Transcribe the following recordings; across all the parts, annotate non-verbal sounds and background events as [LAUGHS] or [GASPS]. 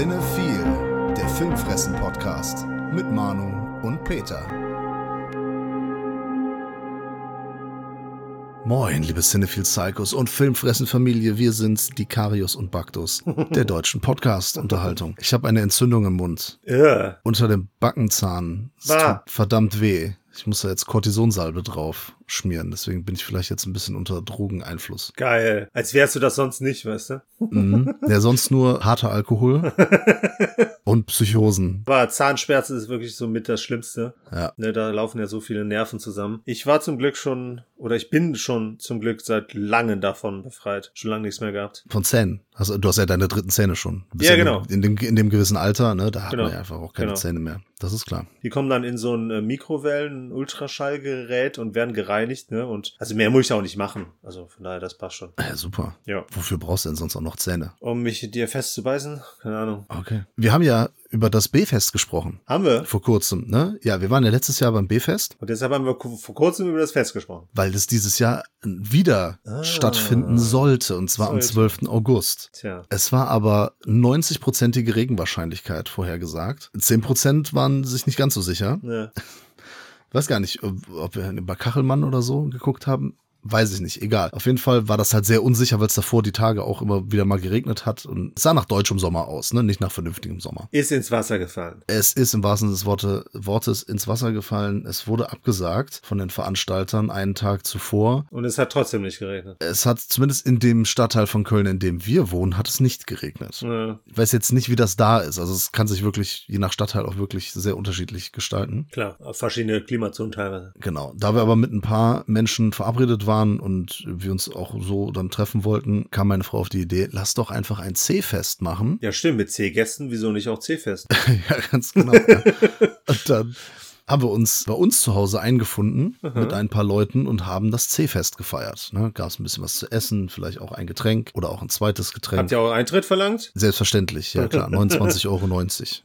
Cinephile, der Filmfressen-Podcast mit Manu und Peter. Moin, liebe Cinephile Psychos und Filmfressen-Familie, wir sind die Karius und Baktus [LAUGHS] der deutschen Podcast-Unterhaltung. Ich habe eine Entzündung im Mund. Ja. Unter dem Backenzahn. Es tut verdammt weh. Ich muss da jetzt Kortisonsalbe drauf schmieren, deswegen bin ich vielleicht jetzt ein bisschen unter Drogeneinfluss. Geil. Als wärst du das sonst nicht, weißt du? Mhm. Ja, sonst nur harter Alkohol [LAUGHS] und Psychosen. Aber Zahnschmerzen ist wirklich so mit das Schlimmste. Ja. Ne, da laufen ja so viele Nerven zusammen. Ich war zum Glück schon, oder ich bin schon zum Glück seit langem davon befreit. Schon lange nichts mehr gehabt. Von Zähnen. Also, du hast ja deine dritten Zähne schon. Bist Ja, genau. In dem, in dem gewissen Alter, ne, da hat Genau. man ja einfach auch keine Genau. Zähne mehr. Das ist klar. Die kommen dann in so ein äh, Mikrowellen-Ultraschallgerät und werden gereinigt, ne? Und also mehr muss ich auch nicht machen. Also von daher, das passt schon. Ja, super. Ja. Wofür brauchst du denn sonst auch noch Zähne? Um mich dir festzubeißen? Keine Ahnung. Okay. Wir haben ja über das B-Fest gesprochen. Haben wir? Vor kurzem, ne? Ja, wir waren ja letztes Jahr beim B-Fest, Und deshalb haben wir vor kurzem über das Fest gesprochen. weil das dieses Jahr wieder Ah. stattfinden sollte, und zwar am Sollte. 12. August. Tja. Es war aber 90-prozentige Regenwahrscheinlichkeit vorhergesagt. 10% waren sich nicht ganz so sicher. Ne. Weiß gar nicht, ob, wir bei Kachelmann oder so geguckt haben. Weiß ich nicht, egal. Auf jeden Fall war das halt sehr unsicher, weil es davor die Tage auch immer wieder mal geregnet hat. Und es sah nach deutschem Sommer aus, ne? Nicht nach vernünftigem Sommer. Ist ins Wasser gefallen. Es ist im wahrsten Sinne des Worte, Wortes ins Wasser gefallen. Es wurde abgesagt von den Veranstaltern einen Tag zuvor. Und es hat trotzdem nicht geregnet. Es hat zumindest in dem Stadtteil von Köln, in dem wir wohnen, hat es nicht geregnet. Ne. Ich weiß jetzt nicht, wie das da ist. Also es kann sich wirklich, je nach Stadtteil auch wirklich sehr unterschiedlich gestalten. Klar, auf verschiedene Klimazonen teilweise. Genau. Da wir aber mit ein paar Menschen verabredet waren und wir uns auch so dann treffen wollten, kam meine Frau auf die Idee, lass doch einfach ein C-Fest machen. Ja, stimmt, mit C-Gästen, wieso nicht auch C-Fest? [LAUGHS] ja, ganz genau. ja. Und dann haben wir uns bei uns zu Hause eingefunden mit ein paar Leuten und haben das C-Fest gefeiert. Ne? Gab es ein bisschen was zu essen, vielleicht auch ein Getränk oder auch ein zweites Getränk. Habt ihr auch Eintritt verlangt? Selbstverständlich, ja klar. [LAUGHS] 29,90 Euro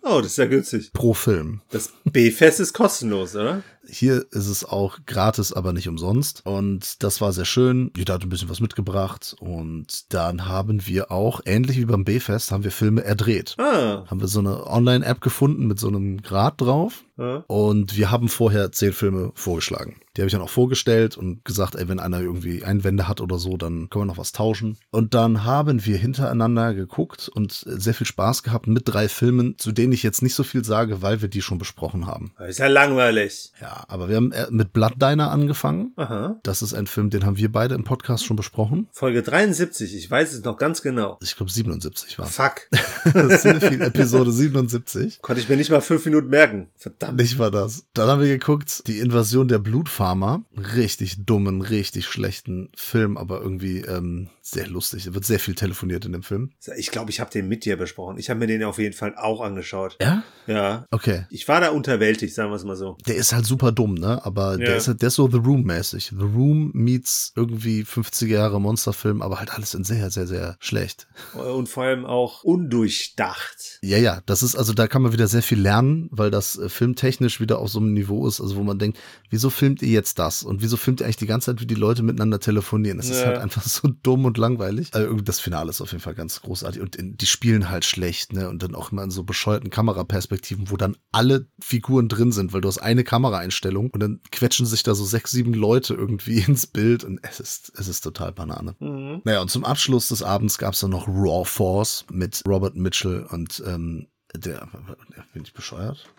Oh, das ist ja günstig. pro Film. Das B-Fest ist kostenlos, oder? Hier ist es auch gratis, aber nicht umsonst. Und das war sehr schön. Jeder hat ein bisschen was mitgebracht. Und dann haben wir auch, ähnlich wie beim B-Fest, haben wir Filme erdreht. Ah. Haben wir so eine Online-App gefunden mit so einem Grad drauf. Ja. Und wir haben vorher zehn Filme vorgeschlagen. Die habe ich dann auch vorgestellt und gesagt, ey, wenn einer irgendwie Einwände hat oder so, dann können wir noch was tauschen. Und dann haben wir hintereinander geguckt und sehr viel Spaß gehabt mit drei Filmen, zu denen ich jetzt nicht so viel sage, weil wir die schon besprochen haben. Das ist ja langweilig. Ja, aber wir haben äh, mit Blood Diner angefangen. Aha. Das ist ein Film, den haben wir beide im Podcast schon besprochen. Folge 73, ich weiß es noch ganz genau. Ich glaube 77 war Fuck. [LAUGHS] Episode 77. Konnte ich mir nicht mal fünf Minuten merken. Verdammt. Nicht war das. Dann haben wir geguckt, die Invasion der Blutfarmer. Richtig dummen, richtig schlechten Film, aber irgendwie ähm, sehr lustig. Es wird sehr viel telefoniert in dem Film. Ich glaube, ich habe den mit dir besprochen. Ich habe mir den auf jeden Fall auch angeschaut. Ja? Ja. Okay. Ich war da unterwältigt, sagen wir es mal so. Der ist halt super dumm, ne? Aber der Ja. ist halt, der ist so The Room-mäßig. The Room meets irgendwie 50er Jahre Monsterfilm, aber halt alles in sehr, sehr, sehr schlecht. Und vor allem auch undurchdacht. Ja, ja, das ist, also da kann man wieder sehr viel lernen, weil das äh, filmtechnisch wieder auf so einem Niveau ist, also wo man denkt, wieso filmt ihr jetzt das? Und wieso filmt ihr eigentlich die ganze Zeit, wie die Leute miteinander telefonieren? Das ist Ja. halt einfach [LAUGHS] so dumm und langweilig. Also das Finale ist auf jeden Fall ganz großartig. Und in, die spielen halt schlecht, ne? Und dann auch immer in so bescheuerten Kameraperspektiven, wo dann alle Figuren drin sind, weil du hast eine Kameraeinstellung und dann quetschen sich da so sechs, sieben Leute irgendwie [LAUGHS] ins Bild und es ist, es ist total Banane. Mhm. Naja, und zum Abschluss des Abends gab es dann noch Raw Force mit Robert Mitchell und ähm, der, bin ich bescheuert?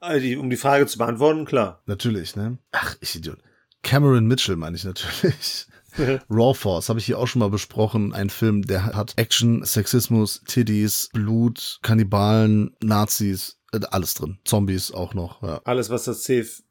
Also um die Frage zu beantworten, klar. Natürlich, ne? Ach, ich Idiot. Cameron Mitchell meine ich natürlich. [LAUGHS] Raw Force habe ich hier auch schon mal besprochen. Ein Film, der hat Action, Sexismus, Tiddies, Blut, Kannibalen, Nazis, äh, alles drin. Zombies auch noch. Ja. Alles, was das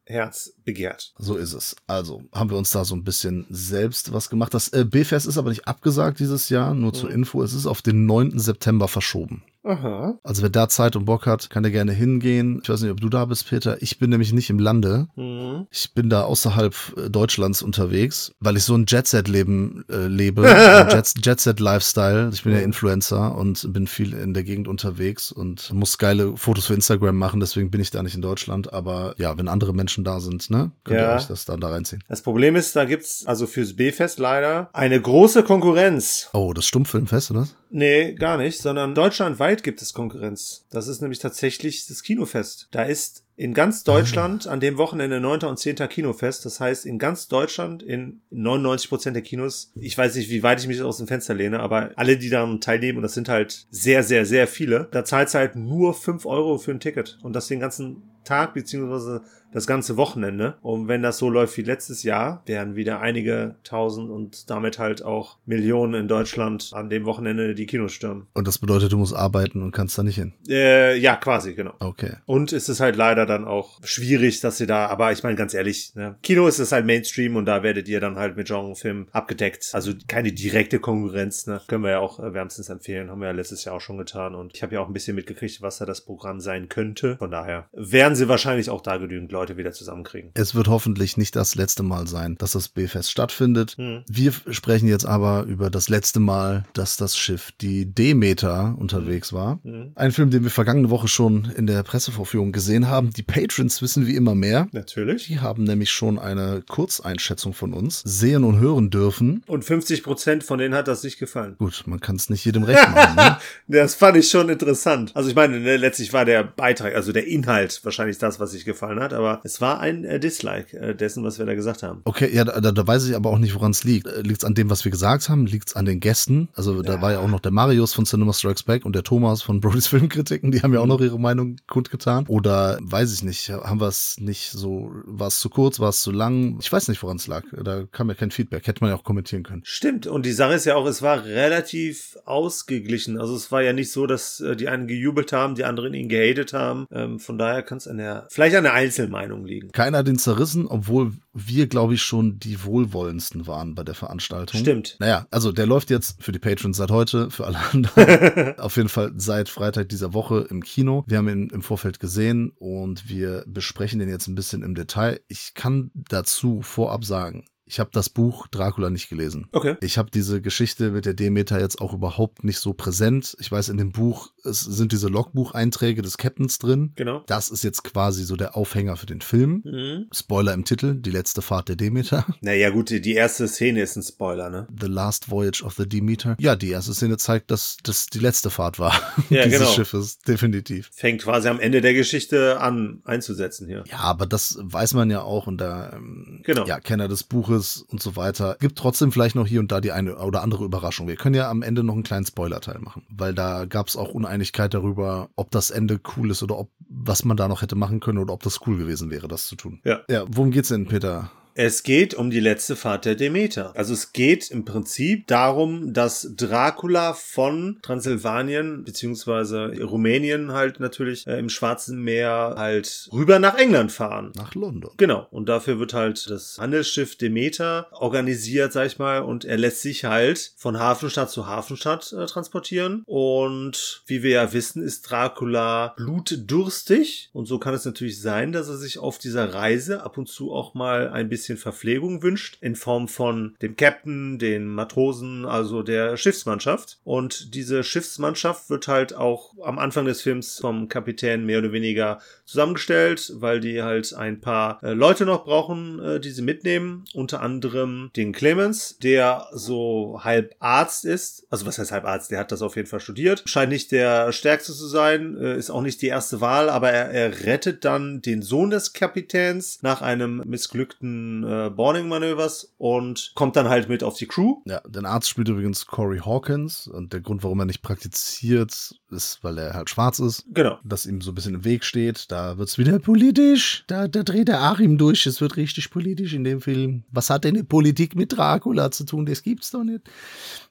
C-Herz begehrt. So ist es. Also haben wir uns da so ein bisschen selbst was gemacht. Das äh, B-Fest ist aber nicht abgesagt dieses Jahr, nur zur Info. Es ist auf den 9. September verschoben. Aha. Also wer da Zeit und Bock hat, kann der gerne hingehen. Ich weiß nicht, ob du da bist, Peter. Ich bin nämlich nicht im Lande. Mhm. Ich bin da außerhalb äh, Deutschlands unterwegs, weil ich so ein Jet-Set-Leben äh, lebe. ein [LAUGHS] Jet- Jet-Set-Lifestyle. Ich bin ja Influencer und bin viel in der Gegend unterwegs und muss geile Fotos für Instagram machen. Deswegen bin ich da nicht in Deutschland. Aber ja, wenn andere Menschen da sind, ne, könnt ihr Ja. euch das dann da reinziehen. Das Problem ist, da gibt's also fürs B-Fest leider eine große Konkurrenz. Oh, das Stummfilmfest, oder? Nee, gar nicht, sondern deutschlandweit gibt es Konkurrenz. Das ist nämlich tatsächlich das Kinofest. Da ist in ganz Deutschland an dem Wochenende 9. und 10. Kinofest. Das heißt, in ganz Deutschland, in 99 Prozent der Kinos, ich weiß nicht, wie weit ich mich aus dem Fenster lehne, aber alle, die daran teilnehmen, und das sind halt sehr, sehr, sehr viele, da zahlt halt nur 5 Euro für ein Ticket. Und das den ganzen Tag, beziehungsweise das ganze Wochenende. Und wenn das so läuft wie letztes Jahr, werden wieder einige tausend und damit halt auch Millionen in Deutschland an dem Wochenende die Kinos stürmen. Und das bedeutet, du musst arbeiten und kannst da nicht hin. Äh, ja, quasi, genau. Okay. Und es ist halt leider dann auch schwierig, dass sie da, aber ich meine ganz ehrlich, ne, Kino ist es halt Mainstream und da werdet ihr dann halt mit Genrefilmen abgedeckt. Also keine direkte Konkurrenz, ne? Können wir ja auch äh, wärmstens empfehlen, haben wir ja letztes Jahr auch schon getan und ich habe ja auch ein bisschen mitgekriegt, was da das Programm sein könnte. Von daher werden sie wahrscheinlich auch da genügend Leute Leute wieder zusammenkriegen. Es wird hoffentlich nicht das letzte Mal sein, dass das B-Fest stattfindet. Hm. Wir sprechen jetzt aber über das letzte Mal, dass das Schiff, die Demeter, unterwegs war. Hm. Ein Film, den wir vergangene Woche schon in der Pressevorführung gesehen haben. Die Patrons wissen wie immer mehr. Natürlich. Die haben nämlich schon eine Kurzeinschätzung von uns sehen und hören dürfen. Und 50 Prozent von denen hat das nicht gefallen. Gut, man kann es nicht jedem recht machen. Ne? [LAUGHS] Das fand ich schon interessant. Also ich meine, ne, letztlich war der Beitrag, also der Inhalt wahrscheinlich das, was sich gefallen hat, aber es war ein äh, Dislike äh, dessen, was wir da gesagt haben. Okay, ja, da, da weiß ich aber auch nicht, woran es liegt. Liegt es an dem, was wir gesagt haben? Liegt es an den Gästen? Also da Ja. war ja auch noch der Marius von Cinema Strikes Back und der Thomas von Brody's [LAUGHS] Filmkritiken, die haben ja auch noch ihre Meinung kundgetan. Oder weiß ich nicht, haben wir es nicht so, war es zu kurz, war es zu lang? Ich weiß nicht, woran es lag. Da kam ja kein Feedback. Hätte man ja auch kommentieren können. Stimmt. Und die Sache ist ja auch, es war relativ ausgeglichen. Also es war ja nicht so, dass äh, die einen gejubelt haben, die anderen ihn gehatet haben. Ähm, von daher kann es an der, vielleicht an der Einzelmeinung liegen. Keiner hat ihn zerrissen, obwohl wir, glaube ich, schon die wohlwollendsten waren bei der Veranstaltung. Stimmt. Naja, also der läuft jetzt für die Patrons seit heute, für alle anderen [LAUGHS] auf jeden Fall seit Freitag dieser Woche im Kino. Wir haben ihn im Vorfeld gesehen und wir besprechen den jetzt ein bisschen im Detail. Ich kann dazu vorab sagen, ich habe das Buch Dracula nicht gelesen. Okay. Ich habe diese Geschichte mit der Demeter jetzt auch überhaupt nicht so präsent. Ich weiß, in dem Buch es sind diese Logbucheinträge des Captains drin. Genau. Das ist jetzt quasi so der Aufhänger für den Film. Mhm. Spoiler im Titel, die letzte Fahrt der Demeter. [LAUGHS] Naja, gut, die erste Szene ist ein Spoiler, ne? The Last Voyage of the Demeter. Ja, die erste Szene zeigt, dass das die letzte Fahrt war [LAUGHS] Ja, dieses genau. Schiffes, definitiv. Fängt quasi am Ende der Geschichte an einzusetzen hier. Ja, aber das weiß man ja auch und da, ähm, Genau. ja, Kenner des Buches und so weiter. Gibt trotzdem vielleicht noch hier und da die eine oder andere Überraschung. Wir können ja am Ende noch einen kleinen Spoiler-Teil machen, weil da gab es auch Uneinigkeit darüber, ob das Ende cool ist oder ob, was man da noch hätte machen können oder ob das cool gewesen wäre, das zu tun. Ja. Ja, worum geht's denn, Peter? Es geht um die letzte Fahrt der Demeter. Also es geht im Prinzip darum, dass Dracula von Transsilvanien beziehungsweise Rumänien halt natürlich äh, im Schwarzen Meer halt rüber nach England fahren. Nach London. Genau. Und dafür wird halt das Handelsschiff Demeter organisiert, sag ich mal, und er lässt sich halt von Hafenstadt zu Hafenstadt äh, transportieren. Und wie wir ja wissen, ist Dracula blutdurstig. Und so kann es natürlich sein, dass er sich auf dieser Reise ab und zu auch mal ein bisschen Verpflegung wünscht, in Form von dem Captain, den Matrosen, also der Schiffsmannschaft. Und diese Schiffsmannschaft wird halt auch am Anfang des Films vom Kapitän mehr oder weniger zusammengestellt, weil die halt ein paar äh, Leute noch brauchen, äh, die sie mitnehmen. Unter anderem den Clemens, der so halb Arzt ist. Also was heißt halb Arzt? Der hat das auf jeden Fall studiert. Scheint nicht der stärkste zu sein, äh, ist auch nicht die erste Wahl, aber er, er rettet dann den Sohn des Kapitäns nach einem missglückten äh, Boarding-Manövers und kommt dann halt mit auf die Crew. Ja, den Arzt spielt übrigens Corey Hawkins und der Grund, warum er nicht praktiziert, ist, weil er halt schwarz ist. Genau. Das ihm so ein bisschen im Weg steht. Da wird's wieder politisch. Da, da dreht der Achim durch. Es wird richtig politisch in dem Film. Was hat denn die Politik mit Dracula zu tun? Das gibt's doch nicht.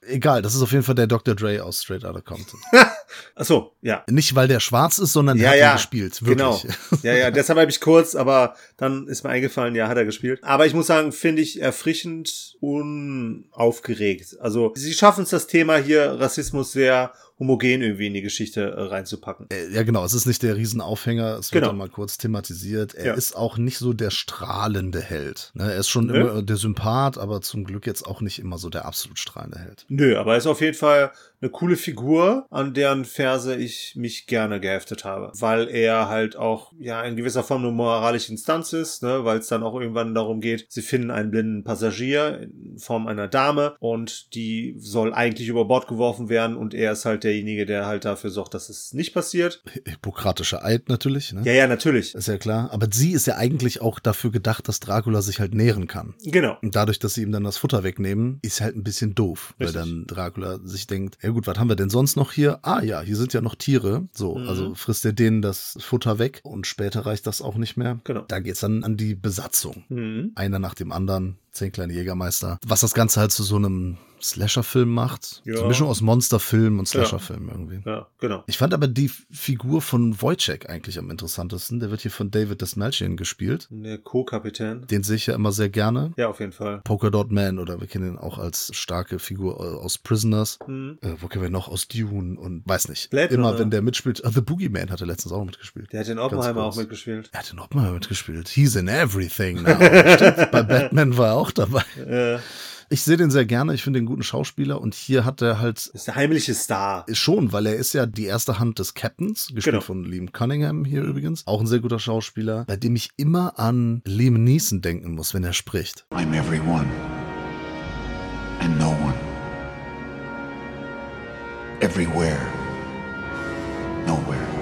Egal, das ist auf jeden Fall der Dr. Dre aus Straight Outta Compton. [LAUGHS] Ach so, ja. Nicht, weil der schwarz ist, sondern der Ja, hat ja, gespielt. Wirklich. Genau. Ja, ja, deshalb habe ich kurz, aber dann ist mir eingefallen, ja, hat er gespielt. Aber ich muss sagen, finde ich erfrischend unaufgeregt. Also, sie schaffen es, das Thema hier Rassismus sehr homogen irgendwie in die Geschichte äh, reinzupacken. Äh, ja, genau. Es ist nicht der Riesenaufhänger. Es wird Genau. dann mal kurz thematisiert. Er Ja. ist auch nicht so der strahlende Held. Ne? Er ist schon Nö. immer der Sympath, aber zum Glück jetzt auch nicht immer so der absolut strahlende Held. Nö, aber er ist auf jeden Fall eine coole Figur, an deren Verse ich mich gerne geheftet habe. Weil er halt auch, ja, in gewisser Form eine moralische Instanz ist, ne, weil es dann auch irgendwann darum geht, sie finden einen blinden Passagier in Form einer Dame und die soll eigentlich über Bord geworfen werden und er ist halt derjenige, der halt dafür sorgt, dass es nicht passiert. Hippokratischer Eid natürlich. Ne? Ja, ja, natürlich. Ist ja klar. Aber sie ist ja eigentlich auch dafür gedacht, dass Dracula sich halt nähren kann. Genau. Und dadurch, dass sie ihm dann das Futter wegnehmen, ist halt ein bisschen doof. Richtig. Weil dann Dracula sich denkt, ja gut, was haben wir denn sonst noch hier? Ah ja, hier sind ja noch Tiere. So, Mhm. also frisst er denen das Futter weg und später reicht das auch nicht mehr. Genau. Da geht's dann an die Besatzung. Mhm. Einer nach dem anderen, zehn kleine Jägermeister. Was das Ganze halt zu so einem Slasher-Film macht. Ja. So eine Mischung aus Monsterfilm und Slasher-Film irgendwie. Ja, genau. Ich fand aber die Figur von Wojciech eigentlich am interessantesten. Der wird hier von David Desmalchian gespielt. Der Co-Kapitän. Den sehe ich ja immer sehr gerne. Ja, auf jeden Fall. Polka Dot Man oder wir kennen ihn auch als starke Figur äh, aus Prisoners. Mhm. Äh, wo kennen wir noch? Aus Dune und weiß nicht. Blade Immer Runner. wenn der mitspielt. Ah, The Boogeyman hat er letztens auch mitgespielt. Der hat Ganz Oppenheimer auch mitgespielt. Er hat in Oppenheimer mitgespielt. He's in everything now. [LAUGHS] Bei Batman war er auch dabei. Äh, Ich sehe den sehr gerne. Ich finde den guten Schauspieler. Und hier hat er halt ist der heimliche Star. Schon, weil er ist ja die erste Hand des Captains, gespielt Genau. von Liam Cunningham hier übrigens. Auch ein sehr guter Schauspieler, bei dem ich immer an Liam Neeson denken muss, wenn er spricht. I'm everyone and no one. Everywhere. Nowhere.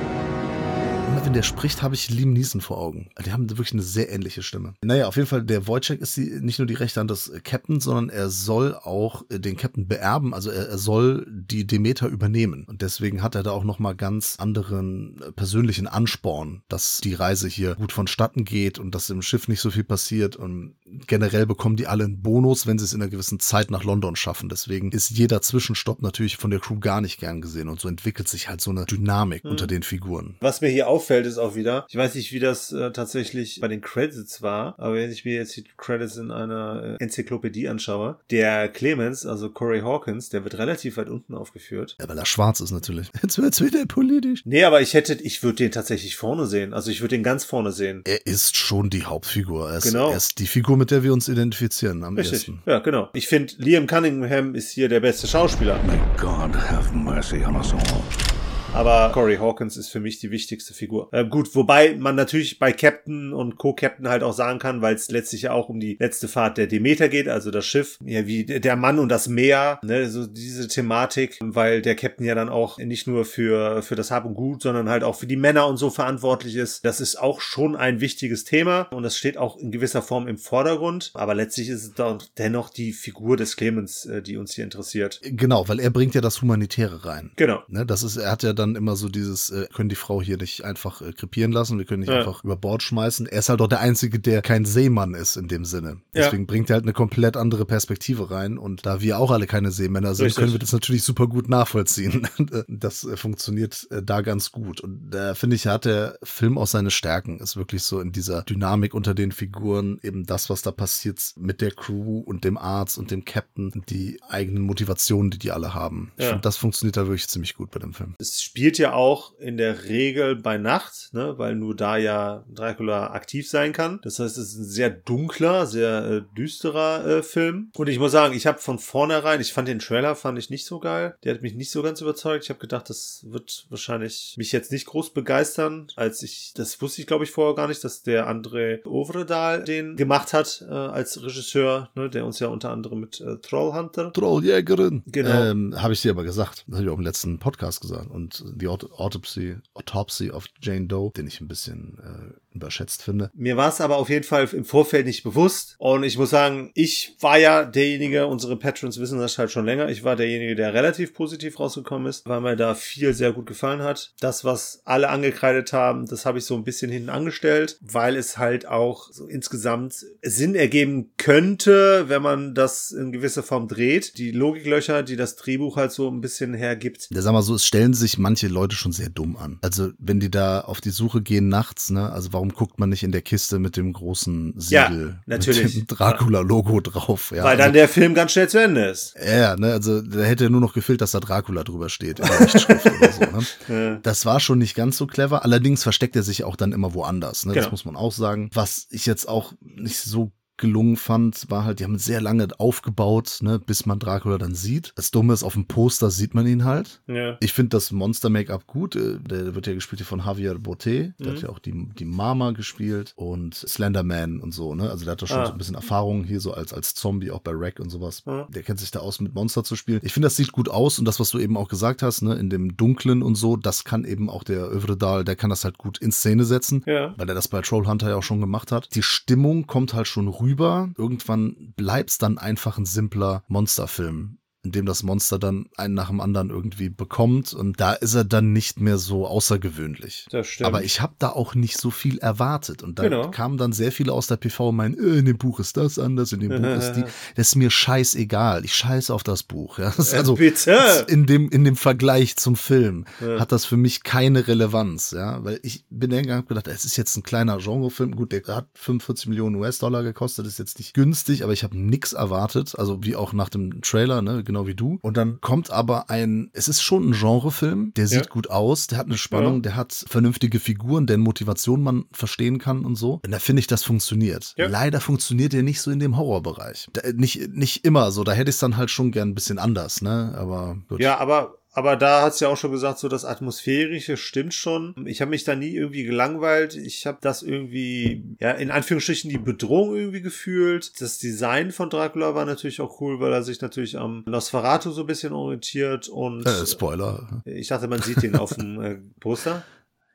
Immer wenn der spricht, habe ich Liam Neeson vor Augen. Die haben wirklich eine sehr ähnliche Stimme. Naja, auf jeden Fall, der Wojciech ist die, nicht nur die rechte Hand des äh, Captains, sondern er soll auch äh, den Captain beerben. Also er, er soll die Demeter übernehmen. Und deswegen hat er da auch nochmal ganz anderen äh, persönlichen Ansporn, dass die Reise hier gut vonstatten geht und dass im Schiff nicht so viel passiert. Und generell bekommen die alle einen Bonus, wenn sie es in einer gewissen Zeit nach London schaffen. Deswegen ist jeder Zwischenstopp natürlich von der Crew gar nicht gern gesehen. Und so entwickelt sich halt so eine Dynamik unter den Figuren. Was mir hier auffällt, ist auch wieder, ich weiß nicht, wie das äh, tatsächlich bei den Credits war, aber wenn ich mir jetzt die Credits in einer äh, Enzyklopädie anschaue, der Clemens, also Corey Hawkins, der wird relativ weit unten aufgeführt. Ja, weil er schwarz ist natürlich. [LAUGHS] Jetzt wird's wieder politisch. Nee, aber ich hätte, ich würde den tatsächlich vorne sehen. Also ich würde den ganz vorne sehen. Er ist schon die Hauptfigur. Er ist, Genau. er ist die Figur, mit der wir uns identifizieren am Richtig. ersten. Ja, genau. Ich finde, Liam Cunningham ist hier der beste Schauspieler. May God have mercy on us all. Aber Corey Hawkins ist für mich die wichtigste Figur. Äh, gut, wobei man natürlich bei Captain und Co-Captain halt auch sagen kann, weil es letztlich ja auch um die letzte Fahrt der Demeter geht, also das Schiff, ja wie der Mann und das Meer, ne, so diese Thematik, weil der Captain ja dann auch nicht nur für für das Hab und Gut, sondern halt auch für die Männer und so verantwortlich ist. Das ist auch schon ein wichtiges Thema und das steht auch in gewisser Form im Vordergrund. Aber letztlich ist es doch dennoch die Figur des Clemens, äh, die uns hier interessiert. Genau, weil er bringt ja das Humanitäre rein. Genau. Ne, das ist, er hat ja dann immer so dieses, äh, können die Frau hier nicht einfach äh, krepieren lassen, wir können nicht Ja. einfach über Bord schmeißen. Er ist halt auch der Einzige, der kein Seemann ist in dem Sinne. Ja. Deswegen bringt er halt eine komplett andere Perspektive rein. Und da wir auch alle keine Seemänner sind, Richtig. können wir das natürlich super gut nachvollziehen. [LAUGHS] das äh, funktioniert äh, da ganz gut. Und da finde ich, hat der Film auch seine Stärken. Ist wirklich so in dieser Dynamik unter den Figuren, eben das, was da passiert mit der Crew und dem Arzt und dem Captain, und die eigenen Motivationen, die die alle haben. Ich Ja. finde, das funktioniert da wirklich ziemlich gut bei dem Film. Es spielt ja auch in der Regel bei Nacht, ne, weil nur da ja Dracula aktiv sein kann. Das heißt, es ist ein sehr dunkler, sehr äh, düsterer äh, Film. Und ich muss sagen, ich habe von vornherein, ich fand den Trailer fand ich nicht so geil. Der hat mich nicht so ganz überzeugt. Ich habe gedacht, das wird wahrscheinlich mich jetzt nicht groß begeistern, als ich das wusste ich glaube ich vorher gar nicht, dass der André Ovredal den gemacht hat äh, als Regisseur, ne, der uns ja unter anderem mit äh, Trollhunter Trolljägerin. Genau. Ähm, habe ich dir aber gesagt. Das habe ich auch im letzten Podcast gesagt. Und Aut Autopsy, Autopsy of Jane Doe, den ich ein bisschen äh, überschätzt finde. Mir war es aber auf jeden Fall im Vorfeld nicht bewusst. Und ich muss sagen, ich war ja derjenige, unsere Patrons wissen das halt schon länger, ich war derjenige, der relativ positiv rausgekommen ist, weil mir da viel sehr gut gefallen hat. Das, was alle angekreidet haben, das habe ich so ein bisschen hinten angestellt, weil es halt auch so insgesamt Sinn ergeben könnte, wenn man das in gewisser Form dreht. Die Logiklöcher, die das Drehbuch halt so ein bisschen hergibt. Ja, sag mal so, es stellen sich manche Leute schon sehr dumm an. Also, wenn die da auf die Suche gehen nachts, ne, also warum warum guckt man nicht in der Kiste mit dem großen Ja, Siegel, natürlich. mit dem Dracula-Logo drauf? Ja, Weil dann also, der Film ganz schnell zu Ende ist. ja, ne, also da hätte nur noch gefehlt, dass da Dracula drüber steht in der Rechtschrift oder so. Ne? [LAUGHS] Ja. Das war schon nicht ganz so clever. Allerdings versteckt er sich auch dann immer woanders. Ne? Das Genau. muss man auch sagen. Was ich jetzt auch nicht so gelungen fand, war halt, die haben sehr lange aufgebaut, ne, bis man Dracula dann sieht. Das Dumme ist, auf dem Poster sieht man ihn halt. Ja. Ich finde das Monster-Make-up gut. Äh, Der wird ja gespielt hier von Javier Botet. Der Mhm. hat ja auch die, die Mama gespielt und Slenderman und so, ne? Also der hat da schon Ah. so ein bisschen Erfahrung hier so als, als Zombie, auch bei Rack und sowas. Ja. Der kennt sich da aus, mit Monster zu spielen. Ich finde, das sieht gut aus und das, was du eben auch gesagt hast, ne, in dem Dunklen und so, das kann eben auch der Övredal, der kann das halt gut in Szene setzen. Ja. Weil er das bei Trollhunter ja auch schon gemacht hat. Die Stimmung kommt halt schon rüber. Irgendwann bleibt's dann einfach ein simpler Monsterfilm, in dem das Monster dann einen nach dem anderen irgendwie bekommt. Und da ist er dann nicht mehr so außergewöhnlich. Das stimmt. Aber ich habe da auch nicht so viel erwartet. Und da Genau. kamen dann sehr viele aus der PV und meinen, äh, in dem Buch ist das anders, in dem Buch ist die. [LAUGHS] Das ist mir scheißegal. Ich scheiße auf das Buch. Ja? Das Äh, also bitte. in dem, in dem Vergleich zum Film Ja. hat das für mich keine Relevanz. Ja? Weil ich bin hingegangen und gedacht, es ist jetzt ein kleiner Genrefilm. Gut, der hat 45 Millionen US-Dollar gekostet, ist jetzt nicht günstig, aber ich habe nix erwartet. Also wie auch nach dem Trailer, ne? Genau wie du. Und dann kommt aber ein, es ist schon ein Genrefilm, der sieht Ja. gut aus, der hat eine Spannung, Ja. der hat vernünftige Figuren, deren Motivation man verstehen kann und so. Und da finde ich, das funktioniert. Ja. Leider funktioniert der nicht so in dem Horrorbereich. Da, nicht, nicht immer so, da hätte ich es dann halt schon gern ein bisschen anders, ne? Aber gut. Ja, aber, aber da hat's ja auch schon gesagt, so das Atmosphärische stimmt schon. Ich habe mich da nie irgendwie gelangweilt. Ich habe das irgendwie, ja, in Anführungsstrichen die Bedrohung irgendwie gefühlt. Das Design von Dracula war natürlich auch cool, weil er sich natürlich am Nosferatu so ein bisschen orientiert und Äh, Spoiler. ich dachte, man sieht ihn auf dem äh, Poster. [LAUGHS]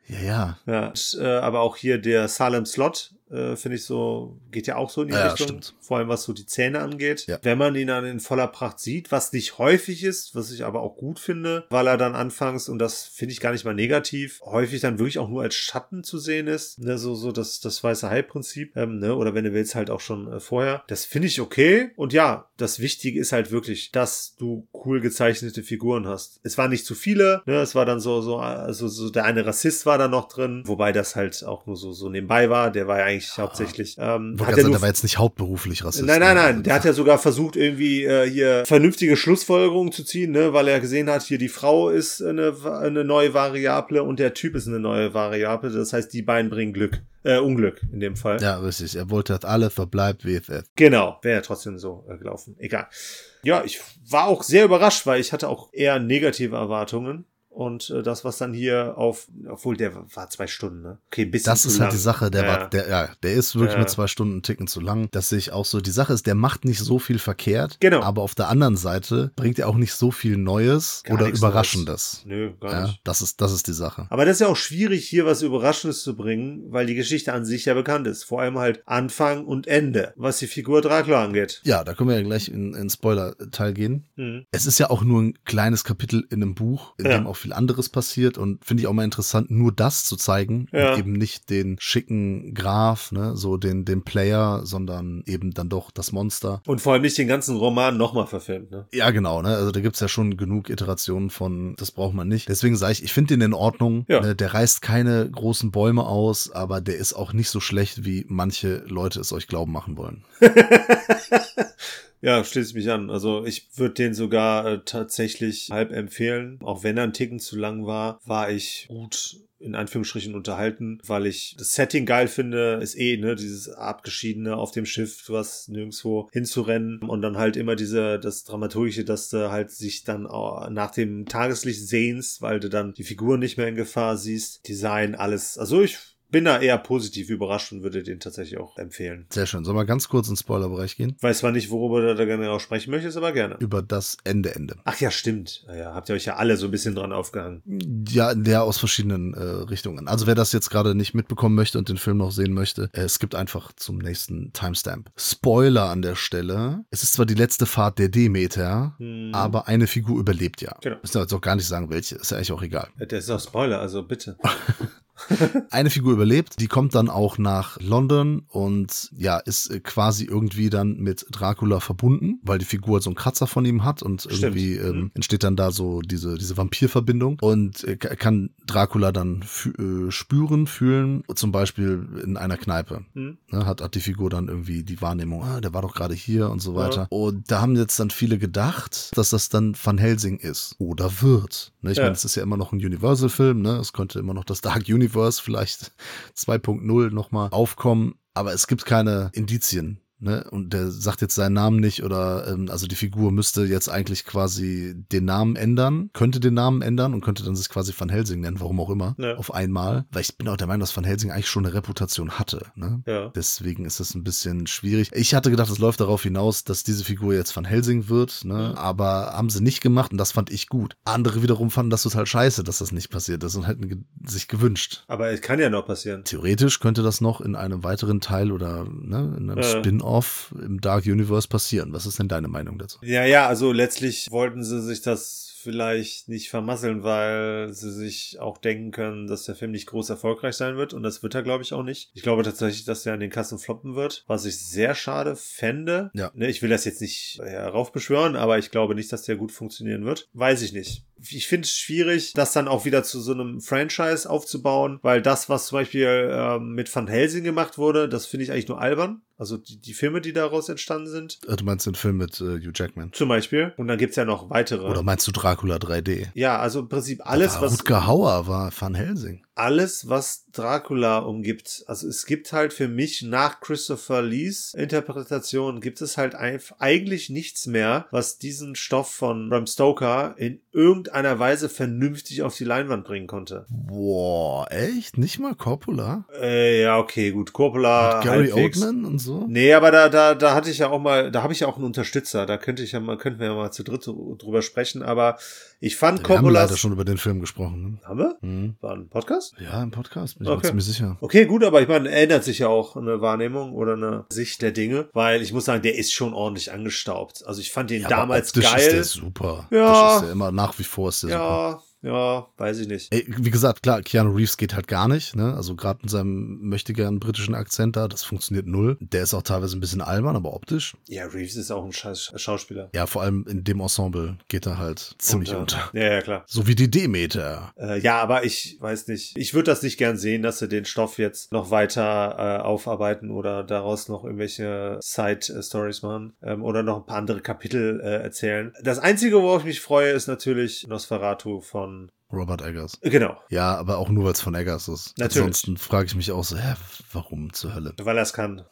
Ja, ja. Ja, und, äh, aber auch hier der Salem Slot, äh, finde ich so, geht ja auch so in die Ja, Richtung. stimmt. Vor allem was so die Zähne angeht. Ja. Wenn man ihn dann in voller Pracht sieht, was nicht häufig ist, was ich aber auch gut finde, weil er dann anfangs, und das finde ich gar nicht mal negativ, häufig dann wirklich auch nur als Schatten zu sehen ist. Ne, so, so das, das weiße Hai-Prinzip, ähm, ne, oder wenn du willst, halt auch schon äh, vorher. Das finde ich okay. Und ja, das Wichtige ist halt wirklich, dass du cool gezeichnete Figuren hast. Es waren nicht zu viele, ne, es war dann so, so, also so der eine Rassist war da noch drin, wobei das halt auch nur so, so nebenbei war. Der war ja eigentlich hauptsächlich, ähm, hat er sagen, der war jetzt nicht hauptberuflich Rassist. Nein, nein, ne? nein. Der hat ja sogar versucht, irgendwie äh, hier vernünftige Schlussfolgerungen zu ziehen, ne, weil er gesehen hat, hier die Frau ist eine, eine neue Variable und der Typ ist eine neue Variable. Das heißt, die beiden bringen Glück, äh, Unglück in dem Fall. Ja, richtig. Er wollte, dass alle verbleibt wie es ist. Genau, wäre ja trotzdem so äh, gelaufen. Egal. Ja, ich war auch sehr überrascht, weil ich hatte auch eher negative Erwartungen. Und äh, das, was dann hier auf, obwohl der war zwei Stunden, ne? Okay, ein bisschen Das ist lang. halt die Sache, der Ja. war, der, ja, der ist wirklich Ja. mit zwei Stunden einen Ticken zu lang. Das sehe ich auch so. Die Sache ist, der macht nicht so viel verkehrt. Genau. Aber auf der anderen Seite bringt er auch nicht so viel Neues Gar oder Überraschendes. Nö, gar Ja, nicht. das ist, das ist die Sache. Aber das ist ja auch schwierig, hier was Überraschendes zu bringen, weil die Geschichte an sich ja bekannt ist. Vor allem halt Anfang und Ende, was die Figur Dracula angeht. Ja, da können wir ja gleich in, in Spoiler-Teil gehen. Mhm. Es ist ja auch nur ein kleines Kapitel in einem Buch, in Ja. dem auch viel anderes passiert und finde ich auch mal interessant, nur das zu zeigen Ja. und eben nicht den schicken Graf, ne, so den, den Player, sondern eben dann doch das Monster. Und vor allem nicht den ganzen Roman nochmal verfilmt, ne? Ja, genau, ne? Also da gibt's ja schon genug Iterationen von, das braucht man nicht. Deswegen sage ich, ich finde den in Ordnung. Ja. Ne? Der reißt keine großen Bäume aus, aber der ist auch nicht so schlecht, wie manche Leute es euch glauben machen wollen. [LAUGHS] Ja, schließe ich mich an. Also ich würde den sogar äh, tatsächlich halb empfehlen. Auch wenn er ein Ticken zu lang war, war ich gut in Anführungsstrichen unterhalten, weil ich das Setting geil finde, ist eh, ne, dieses Abgeschiedene auf dem Schiff, hast nirgendwo hinzurennen und dann halt immer diese, das Dramaturgische, dass du halt sich dann auch nach dem Tageslicht sehnst, weil du dann die Figuren nicht mehr in Gefahr siehst, Design, alles. Also ich bin da eher positiv überrascht und würde den tatsächlich auch empfehlen. Sehr schön. Sollen wir ganz kurz ins Spoilerbereich gehen? Weiß zwar nicht, worüber du da genau sprechen möchtest, aber gerne. Über das Ende, Ende. Ach ja, stimmt. Ja, ja, habt ihr euch ja alle so ein bisschen dran aufgehangen. Ja, der aus verschiedenen äh, Richtungen. Also wer das jetzt gerade nicht mitbekommen möchte und den Film noch sehen möchte, äh, es gibt einfach zum nächsten Timestamp. Spoiler an der Stelle. Es ist zwar die letzte Fahrt der Demeter, Hm. aber eine Figur überlebt ja. Genau. Müssen wir jetzt auch gar nicht sagen, welche. Ist ja eigentlich auch egal. Das ist auch Spoiler, also bitte. [LAUGHS] Eine Figur überlebt, die kommt dann auch nach London und ja, ist äh, quasi irgendwie dann mit Dracula verbunden, weil die Figur so einen Kratzer von ihm hat und irgendwie ähm, Mhm. entsteht dann da so diese, diese Vampirverbindung und äh, ka- kann Dracula dann fü- äh, spüren, fühlen, zum Beispiel in einer Kneipe. Hm? Ne, hat, hat die Figur dann irgendwie die Wahrnehmung, ah, der war doch gerade hier und so Ja. weiter. Und da haben jetzt dann viele gedacht, dass das dann Van Helsing ist oder wird. Ne, ich Ja. meine, es ist ja immer noch ein Universal-Film, ne? Es könnte immer noch das Dark Universe vielleicht [LAUGHS] 2.0 nochmal aufkommen, aber es gibt keine Indizien. Ne? Und der sagt jetzt seinen Namen nicht oder ähm, also die Figur müsste jetzt eigentlich quasi den Namen ändern, könnte den Namen ändern und könnte dann sich quasi Van Helsing nennen, warum auch immer, Ja. auf einmal. Weil ich bin auch der Meinung, dass Van Helsing eigentlich schon eine Reputation hatte. Ne? Ja. Deswegen ist es ein bisschen schwierig. Ich hatte gedacht, es läuft darauf hinaus, dass diese Figur jetzt Van Helsing wird, ne? Mhm. aber haben sie nicht gemacht und das fand ich gut. Andere wiederum fanden das total scheiße, dass das nicht passiert ist und hätten ge sich gewünscht. Aber es kann ja noch passieren. Theoretisch könnte das noch in einem weiteren Teil oder ne, in einem Ja. Spin-off im Dark Universe passieren. Was ist denn deine Meinung dazu? Ja, ja, also letztlich wollten sie sich das vielleicht nicht vermasseln, weil sie sich auch denken können, dass der Film nicht groß erfolgreich sein wird. Und das wird er, glaube ich, auch nicht. Ich glaube tatsächlich, dass er an den Kassen floppen wird, was ich sehr schade fände. Ja. Ne, ich will das jetzt nicht heraufbeschwören, aber ich glaube nicht, dass der gut funktionieren wird. Weiß ich nicht. Ich finde es schwierig, das dann auch wieder zu so einem Franchise aufzubauen, weil das, was zum Beispiel ähm, mit Van Helsing gemacht wurde, das finde ich eigentlich nur albern. Also die, die Filme, die daraus entstanden sind, Äh, Du meinst den Film mit äh, Hugh Jackman? zum Beispiel. Und dann gibt's ja noch weitere. Oder meinst du Dracula 3D? ja, also im Prinzip alles, Aber was Rutger Hauer war Van Helsing. alles, was Dracula umgibt. Also es gibt halt für mich nach Christopher Lees Interpretation gibt es halt eigentlich nichts mehr, was diesen Stoff von Bram Stoker in irgendeiner Weise vernünftig auf die Leinwand bringen konnte. Boah, echt? Nicht mal Coppola? Äh, ja, okay, gut. Coppola. Mit Gary halbwegs. Oldman und so? Nee, aber da, da, da hatte ich ja auch mal, da habe ich ja auch einen Unterstützer. Da könnte ich ja mal, könnten wir ja mal zu dritt drüber sprechen. Aber ich fand Wir haben leider schon über den Film gesprochen. Haben wir? Ne? Mhm. War ein Podcast? Ja, im Podcast, bin ich mir Okay. ziemlich sicher. Okay, gut, aber ich meine, ändert sich ja auch eine Wahrnehmung oder eine Sicht der Dinge, weil ich muss sagen, der ist schon ordentlich angestaubt. Also ich fand den Ja, aber damals optisch geil. ist der super. Ja. Optisch ist der immer, nach wie vor ist der super. Ja, weiß ich nicht. Ey, wie gesagt, klar, Keanu Reeves geht halt gar nicht, ne? Also gerade mit seinem möchte gern britischen Akzent da, das funktioniert null. Der ist auch teilweise ein bisschen albern, aber optisch. Ja, Reeves ist auch ein scheiß Schauspieler. Ja, vor allem in dem Ensemble geht er halt ziemlich unter. Ja, ja, klar. So wie die Demeter. Äh, ja, aber ich weiß nicht. Ich würde das nicht gern sehen, dass sie den Stoff jetzt noch weiter äh, aufarbeiten oder daraus noch irgendwelche Side-Stories machen ähm, oder noch ein paar andere Kapitel äh, erzählen. Das Einzige, worauf ich mich freue, ist natürlich Nosferatu von. Robert Eggers. Genau, Ja, aber auch nur, weil es von Eggers ist. Natürlich. Ansonsten frage ich mich auch so, hä, warum zur Hölle? weil er es kann.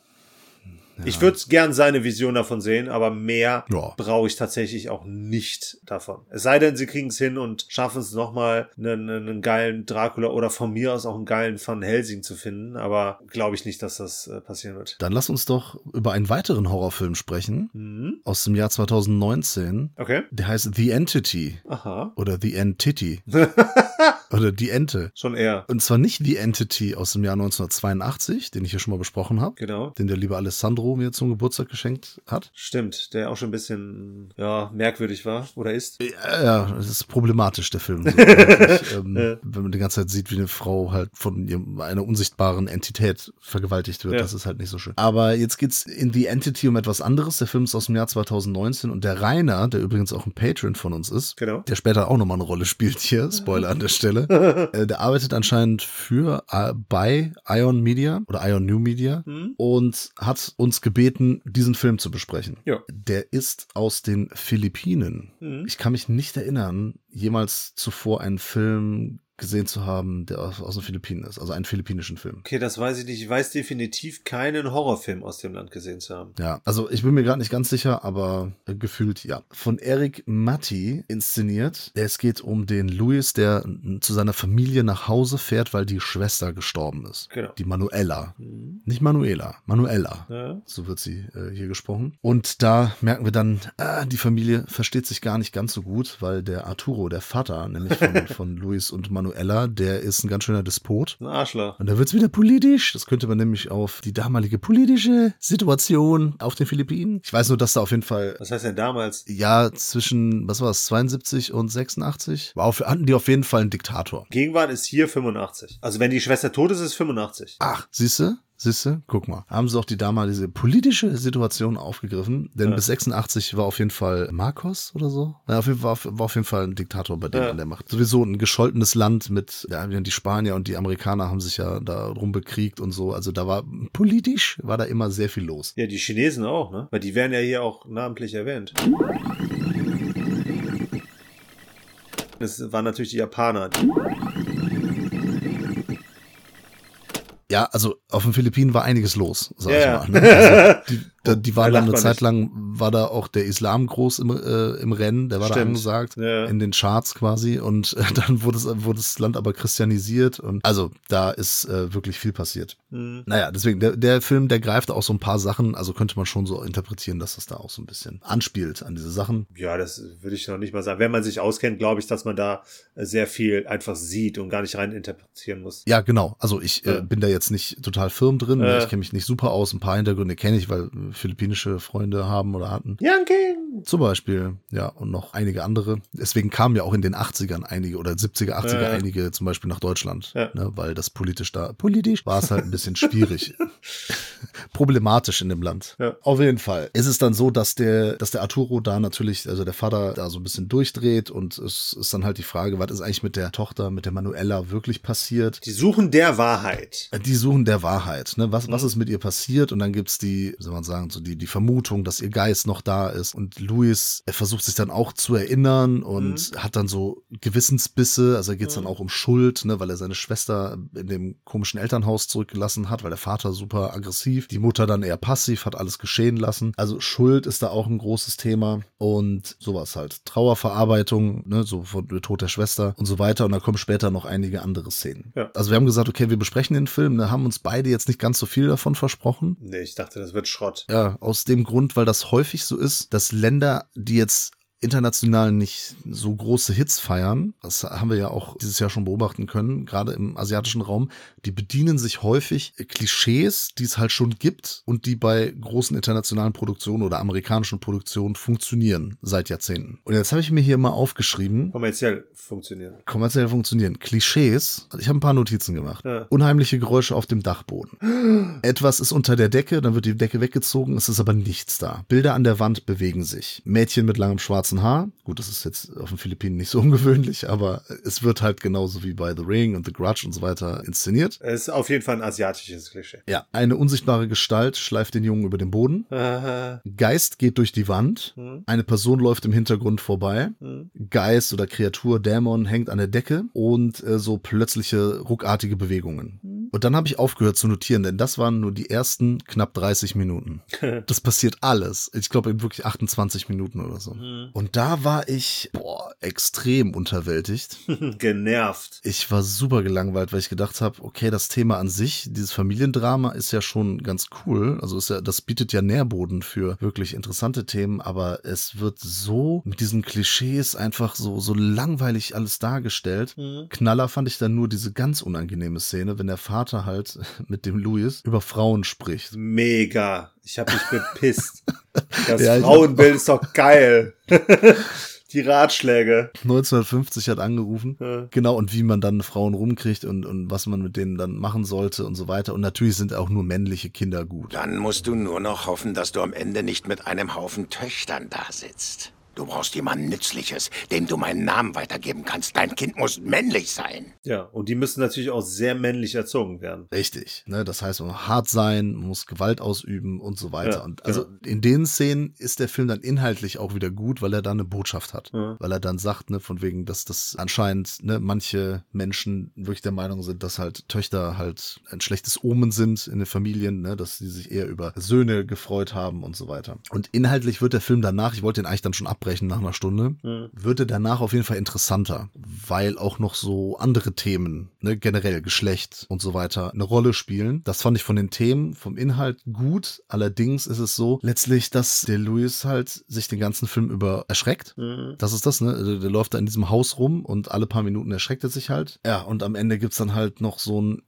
Ja. Ich würde gern seine Vision davon sehen, aber mehr Ja. brauche ich tatsächlich auch nicht davon. Es sei denn, sie kriegen es hin und schaffen es nochmal, einen, einen geilen Dracula oder von mir aus auch einen geilen Van Helsing zu finden, aber glaube ich nicht, dass das äh, passieren wird. Dann lass uns doch über einen weiteren Horrorfilm sprechen. Mhm. Aus dem Jahr 2019. Okay. Der heißt The Entity. Aha. Oder The Entity. [LAUGHS] oder Die Ente. Schon eher. Und zwar nicht The Entity aus dem Jahr 1982, den ich hier schon mal besprochen habe. Genau. Den der liebe Alessandro mir zum Geburtstag geschenkt hat. Stimmt, der auch schon ein bisschen ja, merkwürdig war oder ist. Ja, ja, das ist problematisch, der Film. [LAUGHS] So, ähm, Ja. Wenn man die ganze Zeit sieht, wie eine Frau halt von einer unsichtbaren Entität vergewaltigt wird, Ja. das ist halt nicht so schön. Aber jetzt geht's in The Entity um etwas anderes. Der Film ist aus dem Jahr 2019 und der Rainer, der übrigens auch ein Patron von uns ist, Genau. der später auch nochmal eine Rolle spielt hier, Spoiler an der Stelle, [LAUGHS] äh, der arbeitet anscheinend für, äh, bei Ion Media oder Ion New Media Hm? und hat uns gebeten, diesen Film zu besprechen. Ja. Der ist aus den Philippinen. Hm? Ich kann mich nicht erinnern, jemals zuvor einen Film gesehen zu haben, der aus, aus den Philippinen ist, also einen philippinischen Film. Okay, das weiß ich nicht. Ich weiß definitiv keinen Horrorfilm aus dem Land gesehen zu haben. Ja, also ich bin mir gerade nicht ganz sicher, aber äh, gefühlt ja. Von Eric Matti inszeniert. Es geht um den Louis, der zu seiner Familie nach Hause fährt, weil die Schwester gestorben ist. Genau. Die Manuela. Hm? Nicht Manuela, Manuela. Ja. So wird sie äh, hier gesprochen. Und da merken wir dann, äh, die Familie versteht sich gar nicht ganz so gut, weil der Arturo, der Vater, nämlich von, [LAUGHS] von Luis und Manuela, Manuela, der ist ein ganz schöner Despot. Ein Arschloch. Und da wird's wieder politisch. Das könnte man nämlich auf die damalige politische Situation auf den Philippinen. Ich weiß nur, dass da auf jeden Fall Was heißt denn damals? ja zwischen, was war es, 72 und 86 war auf, hatten die auf jeden Fall einen Diktator. Gegenwart ist hier 85. Also wenn die Schwester tot ist, ist 85. Ach, siehste? Siehste, guck mal. Haben sie auch die damalige politische Situation aufgegriffen, denn Ja. bis 86 war auf jeden Fall Marcos oder so. Ja, auf jeden Fall, war auf jeden Fall ein Diktator bei denen Ja. an der Macht. Sowieso ein gescholtenes Land mit, ja, die Spanier und die Amerikaner haben sich ja da rumbekriegt und so. Also da war politisch, war da immer sehr viel los. Ja, die Chinesen auch, ne? Weil die werden ja hier auch namentlich erwähnt. Es waren natürlich die Japaner. Ja, also auf den Philippinen war einiges los, sag Ja, ich mal. Ne? Also, [LAUGHS] die, da, die Da waren dann eine Zeit nicht. lang, war da auch der Islam groß im, äh, im Rennen, der war da Stimmt. angesagt, Ja. in den Charts quasi und äh, [LAUGHS] dann wurde, es, wurde das Land aber christianisiert und also da ist äh, wirklich viel passiert. Hm. Naja, deswegen, der, der Film, der greift auch so ein paar Sachen, also könnte man schon so interpretieren, dass das da auch so ein bisschen anspielt an diese Sachen. Ja, das würde ich noch nicht mal sagen. Wenn man sich auskennt, glaube ich, dass man da äh, sehr viel einfach sieht und gar nicht rein interpretieren muss. Ja, genau. Also ich äh, Ja. bin da jetzt nicht total firm drin. Ja. Ich kenne mich nicht super aus. Ein paar Hintergründe kenne ich, weil äh, philippinische Freunde haben oder hatten. Yankee! Zum Beispiel, ja, und noch einige andere. Deswegen kamen ja auch in den 80ern einige oder 70er, 80er Ja. einige zum Beispiel nach Deutschland, Ja. ne, weil das politisch da, politisch war es halt ein bisschen schwierig. [LAUGHS] Problematisch in dem Land. Auf jeden Fall. Ist es dann so, dass der, dass der Arturo da natürlich, also der Vater da so ein bisschen durchdreht und es ist dann halt die Frage, was ist eigentlich mit der Tochter, mit der Manuela wirklich passiert? Die suchen der Wahrheit. Die suchen der Wahrheit, ne? Was, was Mhm. ist mit ihr passiert? Und dann gibt's die, wie soll man sagen, so die, die Vermutung, dass ihr Geist noch da ist. Und Louis, er versucht sich dann auch zu erinnern und Mhm. hat dann so Gewissensbisse. Also geht's dann auch um Schuld, ne? Weil er seine Schwester in dem komischen Elternhaus zurückgelassen hat, weil der Vater super aggressiv, die Mutter dann eher passiv, hat alles geschehen lassen. Also Schuld ist da auch ein großes Thema und sowas halt. Trauerverarbeitung, ne? So von dem Tod der Schwester und so weiter. Und da kommen später noch einige andere Szenen. Ja. Also wir haben gesagt, okay, wir besprechen den Film, ne, haben uns beide jetzt nicht ganz so viel davon versprochen. Nee, ich dachte, das wird Schrott. Ja, aus dem Grund, weil das häufig so ist, dass Länder, die jetzt international nicht so große Hits feiern, das haben wir ja auch dieses Jahr schon beobachten können, gerade im asiatischen Raum, die bedienen sich häufig Klischees, die es halt schon gibt und die bei großen internationalen Produktionen oder amerikanischen Produktionen funktionieren seit Jahrzehnten. Und jetzt habe ich mir hier mal aufgeschrieben, Kommerziell funktionieren. kommerziell funktionieren. Klischees. Ich habe ein paar Notizen gemacht. Ja. Unheimliche Geräusche auf dem Dachboden. [GASPS] Etwas ist unter der Decke, dann wird die Decke weggezogen, es ist aber nichts da. Bilder an der Wand bewegen sich. Mädchen mit langem schwarzen Haar. Gut, das ist jetzt auf den Philippinen nicht so [LAUGHS] ungewöhnlich, aber es wird halt genauso wie bei The Ring und The Grudge und so weiter inszeniert. Es ist auf jeden Fall ein asiatisches Klischee. Ja, eine unsichtbare Gestalt schleift den Jungen über den Boden. [LAUGHS] Geist geht durch die Wand. hm, Eine Person läuft im Hintergrund vorbei. hm. Geist oder Kreatur, Dämon hängt an der Decke und äh, so plötzliche ruckartige Bewegungen. Und dann habe ich aufgehört zu notieren, denn das waren nur die ersten knapp 30 Minuten. [LAUGHS] Das passiert alles. Ich glaube in wirklich 28 Minuten oder so. Hm. Und da war ich boah, extrem unterwältigt. [LAUGHS] Genervt. Ich war super gelangweilt, weil ich gedacht habe, okay, das Thema an sich, dieses Familiendrama ist ja schon ganz cool. Also ist ja, das bietet ja Nährboden für wirklich interessante Themen, aber es wird so mit diesen Klischees einfach so, so langweilig alles dargestellt. Hm. Knaller fand ich dann nur diese ganz unangenehme Szene, wenn der Vater halt [LAUGHS] mit dem Louis über Frauen spricht. Mega. Ich habe mich bepisst. [LAUGHS] Das Ja, Frauenbild ist doch geil. [LAUGHS] Die Ratschläge. 1950 hat angerufen. Ja. Genau, und wie man dann Frauen rumkriegt und, und was man mit denen dann machen sollte und so weiter. Und natürlich sind auch nur männliche Kinder gut. Dann musst du nur noch hoffen, dass du am Ende nicht mit einem Haufen Töchtern da sitzt. Du brauchst jemanden Nützliches, dem du meinen Namen weitergeben kannst. Dein Kind muss männlich sein. Ja, und die müssen natürlich auch sehr männlich erzogen werden. Richtig, ne? Das heißt, man muss hart sein, man muss Gewalt ausüben und so weiter. Ja, und also genau. in den Szenen ist der Film dann inhaltlich auch wieder gut, weil er da eine Botschaft hat. Ja. Weil er dann sagt, ne, von wegen, dass das anscheinend, ne, manche Menschen wirklich der Meinung sind, dass halt Töchter halt ein schlechtes Omen sind in den Familien, ne, dass sie sich eher über Söhne gefreut haben und so weiter. Und inhaltlich wird der Film danach, ich wollte ihn eigentlich dann schon abbremsen, abbrechen nach einer Stunde, Mhm. wird er danach auf jeden Fall interessanter, weil auch noch so andere Themen, ne, generell Geschlecht und so weiter, eine Rolle spielen. Das fand ich von den Themen, vom Inhalt gut. Allerdings ist es so, letztlich, dass der Louis halt sich den ganzen Film über erschreckt. Mhm. Das ist das, ne? Der, der läuft da in diesem Haus rum und alle paar Minuten erschreckt er sich halt. Ja, und am Ende gibt's dann halt noch so ein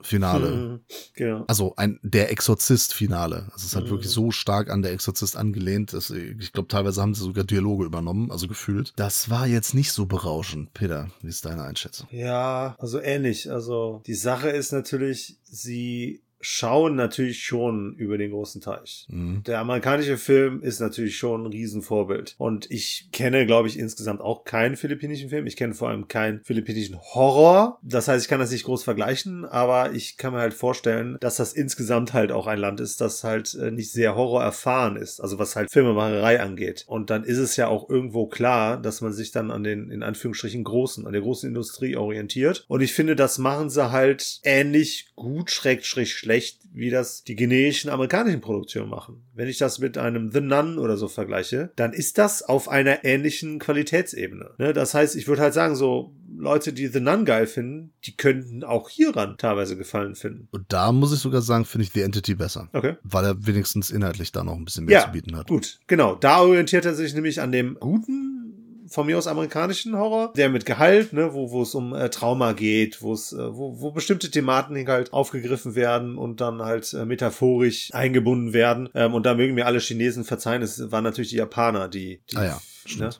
Exorzismus-Finale. Mhm. Genau. Also ein der Exorzist-Finale. Es ist halt Mhm. wirklich so stark an der Exorzist angelehnt, dass ich glaube, teilweise haben sie sogar Dialoge übernommen, also gefühlt. Das war jetzt nicht so berauschend. Peter, wie ist deine Einschätzung? Ja, also ähnlich. Also die Sache ist natürlich, sie schauen natürlich schon über den großen Teich. Mhm. Der amerikanische Film ist natürlich schon ein Riesenvorbild. Und ich kenne, glaube ich, insgesamt auch keinen philippinischen Film. Ich kenne vor allem keinen philippinischen Horror. Das heißt, ich kann das nicht groß vergleichen, aber ich kann mir halt vorstellen, dass das insgesamt halt auch ein Land ist, das halt äh, nicht sehr Horror erfahren ist. Also was halt Filmemacherei angeht. Und dann ist es ja auch irgendwo klar, dass man sich dann an den, in Anführungsstrichen, großen, an der großen Industrie orientiert. Und ich finde, das machen sie halt ähnlich gut, schrägstrich schlecht, wie das die generischen amerikanischen Produktionen machen. Wenn ich das mit einem The Nun oder so vergleiche, dann ist das auf einer ähnlichen Qualitätsebene. Ne? Das heißt, ich würde halt sagen, so Leute, die The Nun geil finden, die könnten auch hieran teilweise Gefallen finden. Und da muss ich sogar sagen, finde ich The Entity besser. Okay. Weil er wenigstens inhaltlich da noch ein bisschen mehr Ja, zu bieten hat. Gut, genau. Da orientiert er sich nämlich an dem guten von mir aus amerikanischen Horror, der mit Gehalt, ne, wo, wo es um äh, Trauma geht, wo es, äh, wo, wo bestimmte Thematiken halt aufgegriffen werden und dann halt äh, metaphorisch eingebunden werden. Ähm, und da mögen mir alle Chinesen verzeihen, es waren natürlich die Japaner, die, die Ah ja, ne?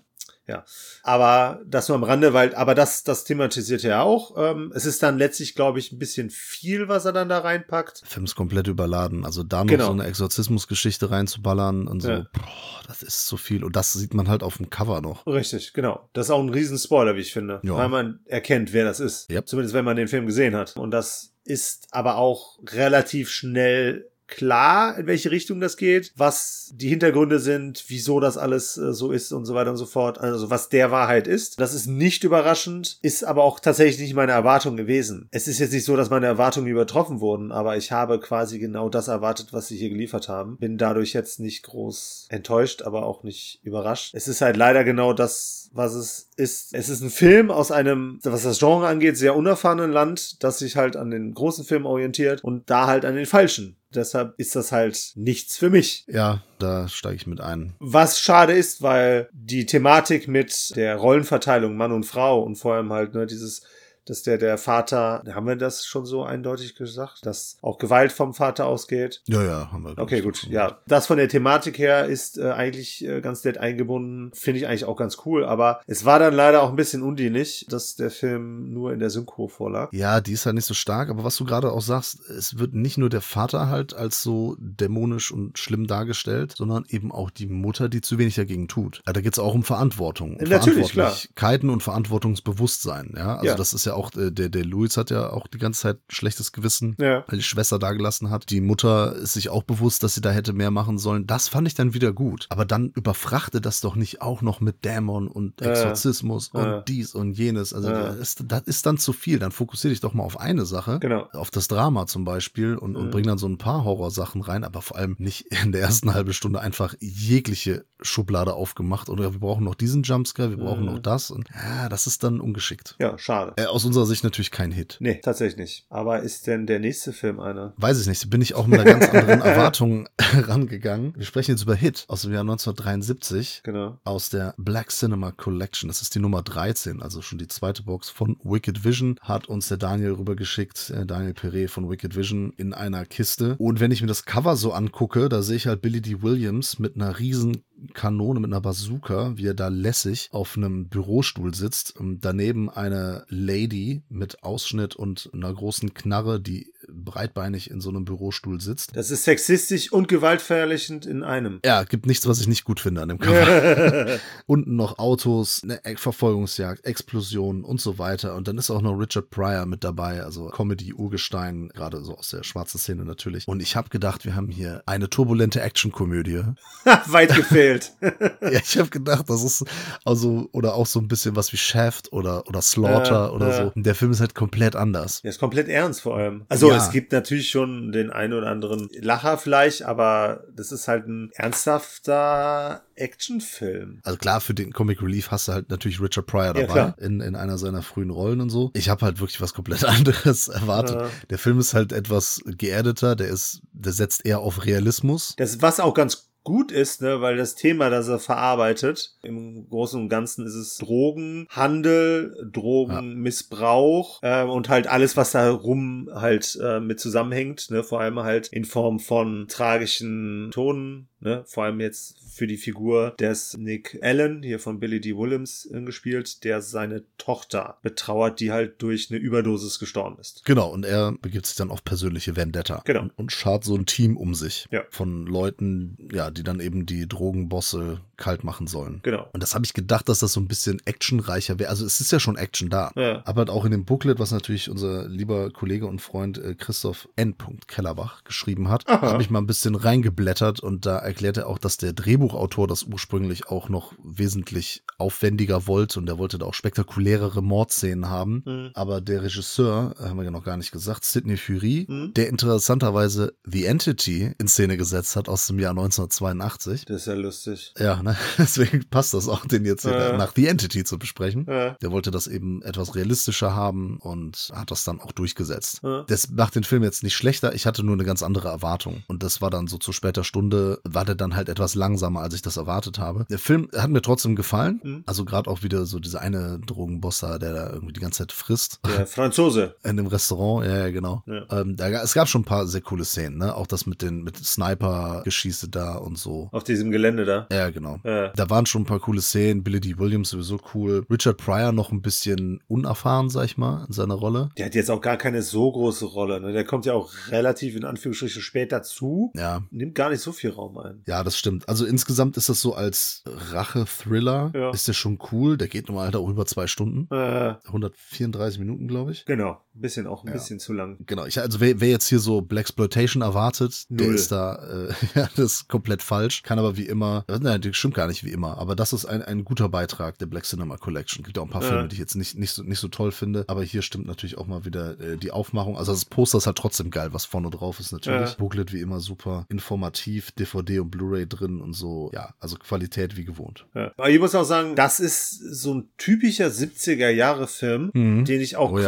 Ja, aber das nur am Rande, weil, aber das, das thematisiert er auch. Ähm, es ist dann letztlich, glaube ich, ein bisschen viel, was er dann da reinpackt. Der Film ist komplett überladen. Also da noch Genau. so eine Exorzismusgeschichte reinzuballern und so, Ja. boah, das ist zu viel. Und das sieht man halt auf dem Cover noch. Richtig, genau. Das ist auch ein Riesen-Spoiler, wie ich finde. Ja. Weil man erkennt, wer das ist. Yep. Zumindest wenn man den Film gesehen hat. Und das ist aber auch relativ schnell klar, in welche Richtung das geht, was die Hintergründe sind, wieso das alles äh, so ist und so weiter und so fort. Also was der Wahrheit ist. Das ist nicht überraschend, ist aber auch tatsächlich nicht meine Erwartung gewesen. Es ist jetzt nicht so, dass meine Erwartungen übertroffen wurden, aber ich habe quasi genau das erwartet, was sie hier geliefert haben. Bin dadurch jetzt nicht groß enttäuscht, aber auch nicht überrascht. Es ist halt leider genau das, was es ist. Es ist ein Film aus einem, was das Genre angeht, sehr unerfahrenen Land, das sich halt an den großen Filmen orientiert und da halt an den falschen. Deshalb ist das halt nichts für mich. Ja, da steige ich mit ein. Was schade ist, weil die Thematik mit der Rollenverteilung Mann und Frau und vor allem halt ne, dieses, dass der der Vater, haben wir das schon so eindeutig gesagt, dass auch Gewalt vom Vater ausgeht. Ja, ja, haben wir. Okay, gut. Ja, das von der Thematik her ist äh, eigentlich äh, ganz nett eingebunden. Finde ich eigentlich auch ganz cool. Aber es war dann leider auch ein bisschen undienlich, dass der Film nur in der Synchro vorlag. Ja, die ist halt nicht so stark, aber was du gerade auch sagst, es wird nicht nur der Vater halt als so dämonisch und schlimm dargestellt, sondern eben auch die Mutter, die zu wenig dagegen tut. Ja, da geht's auch um Verantwortung. Um Natürlich, klar. Verantwortlichkeiten und Verantwortungsbewusstsein, ja. Also Ja. das ist ja auch, äh, der, der Louis hat ja auch die ganze Zeit schlechtes Gewissen, Ja. weil die Schwester dagelassen hat. Die Mutter ist sich auch bewusst, dass sie da hätte mehr machen sollen. Das fand ich dann wieder gut. Aber dann überfrachte das doch nicht auch noch mit Dämon und Ja. Exorzismus und Ja. dies und jenes. Also Ja. das, ist, das ist dann zu viel. Dann fokussiere dich doch mal auf eine Sache Genau. auf das Drama zum Beispiel und, und bring dann so ein paar Horrorsachen rein, aber vor allem nicht [LAUGHS] in der ersten halben Stunde einfach jegliche Schublade aufgemacht oder wir brauchen noch diesen Jumpscare, wir brauchen noch das und ja, das ist dann ungeschickt. Ja, schade. Äh, aus unserer Sicht natürlich kein Hit. Nee, tatsächlich nicht. Aber ist denn der nächste Film einer? Weiß ich nicht, bin ich auch mit einer ganz anderen [LAUGHS] Erwartung rangegangen. Wir sprechen jetzt über Hit aus dem Jahr 1973 Genau. aus der Black Cinema Collection. Das ist die Nummer 13, also schon die zweite Box von Wicked Vision. Hat uns der Daniel rübergeschickt, äh, Daniel Perret von Wicked Vision in einer Kiste. Und wenn ich mir das Cover so angucke, da sehe ich halt Billy D. Williams mit einer riesen Kanone, mit einer Bazooka, wie er da lässig auf einem Bürostuhl sitzt. Und daneben eine Lady mit Ausschnitt und einer großen Knarre, die breitbeinig in so einem Bürostuhl sitzt. Das ist sexistisch und gewaltverherrlichend in einem. Ja, gibt nichts, was ich nicht gut finde an dem Cover. [LAUGHS] Unten noch Autos, eine Verfolgungsjagd, Explosionen und so weiter. Und dann ist auch noch Richard Pryor mit dabei, also Comedy-Urgestein, gerade so aus der schwarzen Szene natürlich. Und ich habe gedacht, wir haben hier eine turbulente Actionkomödie. [LAUGHS] Weit gefehlt. [LAUGHS] ja, ich habe gedacht, das ist also, oder auch so ein bisschen was wie Shaft oder, oder Slaughter Ja, oder ja. so. Und der Film ist halt komplett anders. Der ist komplett ernst vor allem. Also Ja. Es Es gibt natürlich schon den einen oder anderen Lacher vielleicht, aber das ist halt ein ernsthafter Actionfilm. Also klar, für den Comic Relief hast du halt natürlich Richard Pryor Ja, dabei klar. in, in einer seiner frühen Rollen und so. Ich habe halt wirklich was komplett [LAUGHS] anderes erwartet. Ja. Der Film ist halt etwas geerdeter, der ist, der setzt eher auf Realismus. Das, was auch ganz gut ist, ne, weil das Thema, das er verarbeitet, im Großen und Ganzen ist es Drogenhandel, Drogenmissbrauch äh, und halt alles, was da rum halt äh, mit zusammenhängt, ne, vor allem halt in Form von tragischen Tonen, ne, vor allem jetzt für die Figur des Nick Allen, hier von Billy D. Williams äh, gespielt, der seine Tochter betrauert, die halt durch eine Überdosis gestorben ist. Genau, und er begibt sich dann auf persönliche Vendetta. Genau. Und, und schart so ein Team um sich. Ja. Von Leuten, ja, die dann eben die Drogenbosse kalt machen sollen. Genau. Und das habe ich gedacht, dass das so ein bisschen actionreicher wäre. Also es ist ja schon Action da. Ja. Aber halt auch in dem Booklet, was natürlich unser lieber Kollege und Freund äh, Christoph N. Kellerbach geschrieben hat, habe ich mal ein bisschen reingeblättert und da erklärt er auch, dass der Drehbuchautor das ursprünglich auch noch wesentlich aufwendiger wollte und der wollte da auch spektakulärere Mordszenen haben. Mhm. Aber der Regisseur, äh, haben wir ja noch gar nicht gesagt, Sidney Fury, Mhm. der interessanterweise The Entity in Szene gesetzt hat aus dem Jahr 1982. Das ist ja lustig. Ja, ne? [LAUGHS] deswegen passt das auch, den jetzt Ja. nach The Entity zu besprechen. Ja. Der wollte das eben etwas realistischer haben und hat das dann auch durchgesetzt. Ja. Das macht den Film jetzt nicht schlechter. Ich hatte nur eine ganz andere Erwartung. Und das war dann so zu später Stunde, war der dann halt etwas langsamer, als ich das erwartet habe. Der Film hat mir trotzdem gefallen. Mhm. Also gerade auch wieder so dieser eine Drogenbosser, der da irgendwie die ganze Zeit frisst. Der [LAUGHS] Franzose. In dem Restaurant, ja, ja genau. Ähm, da, es gab schon ein paar sehr coole Szenen, ne? Auch das mit den mit Sniper-Geschieße da und so. Auf diesem Gelände da. Ja, genau. Ja. Da waren schon ein paar coole Szenen. Billy D. Williams sowieso cool. Richard Pryor noch ein bisschen unerfahren, sag ich mal, in seiner Rolle. Der hat jetzt auch gar keine so große Rolle. Ne? Der kommt ja auch relativ in Anführungsstrichen spät dazu. Ja. Nimmt gar nicht so viel Raum ein. Ja, das stimmt. Also insgesamt ist das so als Rache-Thriller. Ja. Ist der schon cool. Der geht normal halt auch über zwei Stunden. Äh, 134 Minuten, glaube ich. genau. Ein bisschen auch ein Ja. bisschen zu lang. Genau, ich, also wer, wer jetzt hier so Blaxploitation erwartet, der Null. ist da, äh, [LAUGHS] ja, das ist komplett falsch. Kann aber wie immer, äh, nein, das stimmt gar nicht wie immer, aber das ist ein, ein guter Beitrag der Black Cinema Collection. Gibt auch ein paar Ja. Filme, die ich jetzt nicht, nicht, so, nicht so toll finde, aber hier stimmt natürlich auch mal wieder äh, die Aufmachung. Also das Poster ist halt trotzdem geil, was vorne drauf ist natürlich. Ja. Booklet wie immer super informativ, DVD und Blu-ray drin und so. Ja, also Qualität wie gewohnt. Ja. Aber ich muss auch sagen, das ist so ein typischer 70er-Jahre-Film, Mhm. den ich auch Oh ja.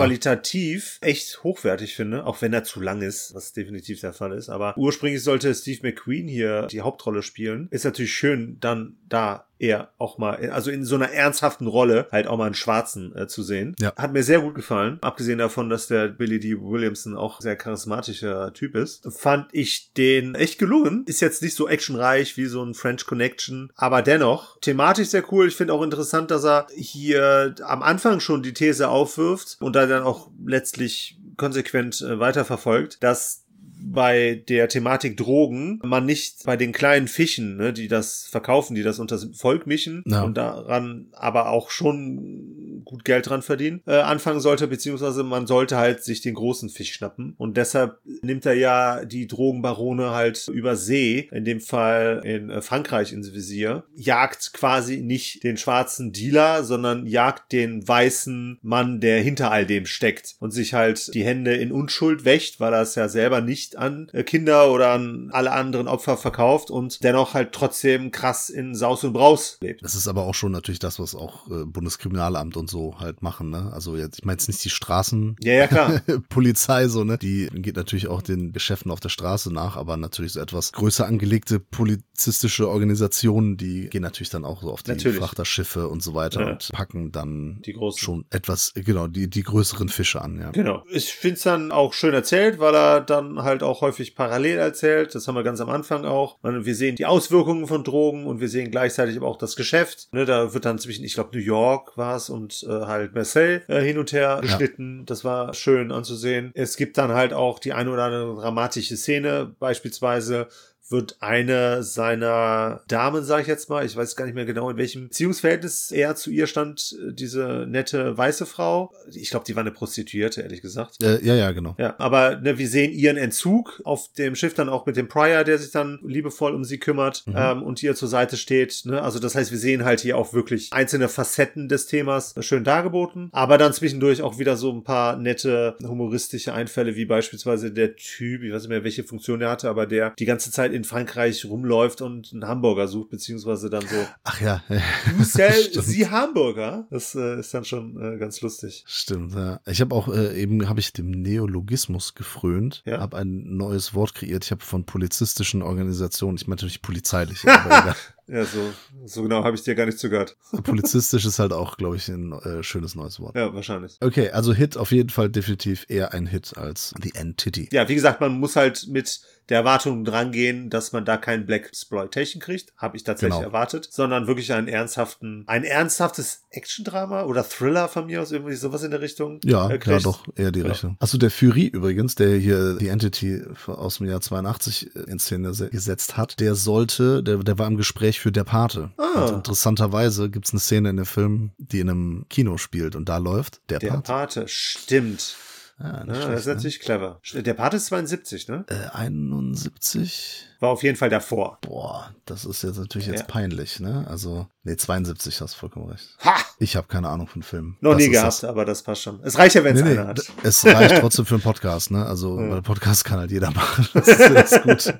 Qualitativ echt hochwertig finde, auch wenn er zu lang ist, was definitiv der Fall ist. Aber ursprünglich sollte Steve McQueen hier die Hauptrolle spielen. Ist natürlich schön, dann da eher auch mal, also in so einer ernsthaften Rolle halt auch mal einen Schwarzen äh, zu sehen. Ja. Hat mir sehr gut gefallen. Abgesehen davon, dass der Billy D. Williamson auch sehr charismatischer Typ ist, fand ich den echt gelungen. Ist jetzt nicht so actionreich wie so ein French Connection, aber dennoch thematisch sehr cool. Ich finde auch interessant, dass er hier am Anfang schon die These aufwirft und da dann auch letztlich konsequent äh, weiterverfolgt, dass bei der Thematik Drogen man nicht bei den kleinen Fischen, ne, die das verkaufen, die das unter das Volk mischen Ja. und daran aber auch schon gut Geld dran verdienen, äh, anfangen sollte, beziehungsweise man sollte halt sich den großen Fisch schnappen. Und deshalb nimmt er ja die Drogenbarone halt über See, in dem Fall in äh, Frankreich ins Visier, jagt quasi nicht den schwarzen Dealer, sondern jagt den weißen Mann, der hinter all dem steckt und sich halt die Hände in Unschuld wäscht, weil er es ja selber nicht an äh, Kinder oder an alle anderen Opfer verkauft und dennoch halt trotzdem krass in Saus und Braus lebt. Das ist aber auch schon natürlich das, was auch äh, Bundeskriminalamt und so halt machen, ne? Also jetzt, ich meine jetzt nicht die Straßen, Ja, ja, klar. [LAUGHS] Polizei, so, ne? Die geht natürlich auch den Geschäften auf der Straße nach, aber natürlich so etwas größer angelegte polizistische Organisationen, die gehen natürlich dann auch so auf die Natürlich. Frachterschiffe und so weiter Ja. und packen dann schon etwas, genau, die, die größeren Fische an, ja. Genau. Ich finde es dann auch schön erzählt, weil er dann halt auch häufig parallel erzählt. Das haben wir ganz am Anfang auch. Wir sehen die Auswirkungen von Drogen und wir sehen gleichzeitig aber auch das Geschäft. Ne, da wird dann zwischen, ich glaube, New York war es und äh, halt Marseille äh, hin und her geschnitten. Das war schön anzusehen. Es gibt dann halt auch die eine oder andere dramatische Szene, beispielsweise wird eine seiner Damen, sage ich jetzt mal, ich weiß gar nicht mehr genau, in welchem Beziehungsverhältnis er zu ihr stand, äh, diese nette weiße Frau. Ich glaube, die war eine Prostituierte, ehrlich gesagt. Äh, ja, ja, genau. Ja, aber ne, wir sehen ihren Entzug auf dem Schiff dann auch mit dem Prior, der sich dann liebevoll um sie kümmert Mhm. ähm, und ihr zur Seite steht. Ne? Also das heißt, wir sehen halt hier auch wirklich einzelne Facetten des Themas schön dargeboten, aber dann zwischendurch auch wieder so ein paar nette humoristische Einfälle, wie beispielsweise der Typ, ich weiß nicht mehr, welche Funktion er hatte, aber der die ganze Zeit in Frankreich rumläuft und einen Hamburger sucht, beziehungsweise dann so, Ach ja. [LAUGHS] du sell sie Hamburger. Das äh, ist dann schon äh, ganz lustig. Stimmt, ja. Ich habe auch äh, eben habe ich dem Neologismus gefrönt, Ja. habe ein neues Wort kreiert. Ich habe von polizistischen Organisationen, ich meine natürlich polizeiliche, [LAUGHS] aber. Ja, so, so genau habe ich dir gar nicht zugehört. [LAUGHS] polizistisch ist halt auch, glaube ich, ein äh, schönes neues Wort. Ja, wahrscheinlich. Okay, also Hit auf jeden Fall definitiv eher ein Hit als The Entity. Ja, wie gesagt, man muss halt mit der Erwartung drangehen, dass man da kein Black Exploitation kriegt, habe ich tatsächlich Genau. erwartet, sondern wirklich einen ernsthaften, ein ernsthaftes Action-Drama oder Thriller von mir aus, irgendwie sowas in der Richtung. Ja, äh, ja, doch, eher die Ja. Richtung. Achso, der Fury übrigens, der hier die Entity aus dem Jahr 82 in Szene se- gesetzt hat, der sollte, der, der war im Gespräch für Der Pate. Ah. Und interessanterweise gibt's eine Szene in dem Film, die in einem Kino spielt und da läuft Der, Der Pate. Pate, stimmt. Ja, Ja, nicht das ist ne? natürlich clever. Der Pate ist 72, ne? Äh, 71? War auf jeden Fall davor. Boah, das ist jetzt natürlich jetzt Ja. peinlich, ne? Also, nee, 72 hast vollkommen recht. Ha! Ich habe keine Ahnung von Filmen. Noch Das nie gehabt, das- aber das passt schon. Es reicht ja, wenn es Nee, nee, einer hat. d- es reicht [LAUGHS] trotzdem für einen Podcast, ne? Also, Ja. weil Podcast kann halt jeder [LAUGHS] machen. Das ist, das ist gut.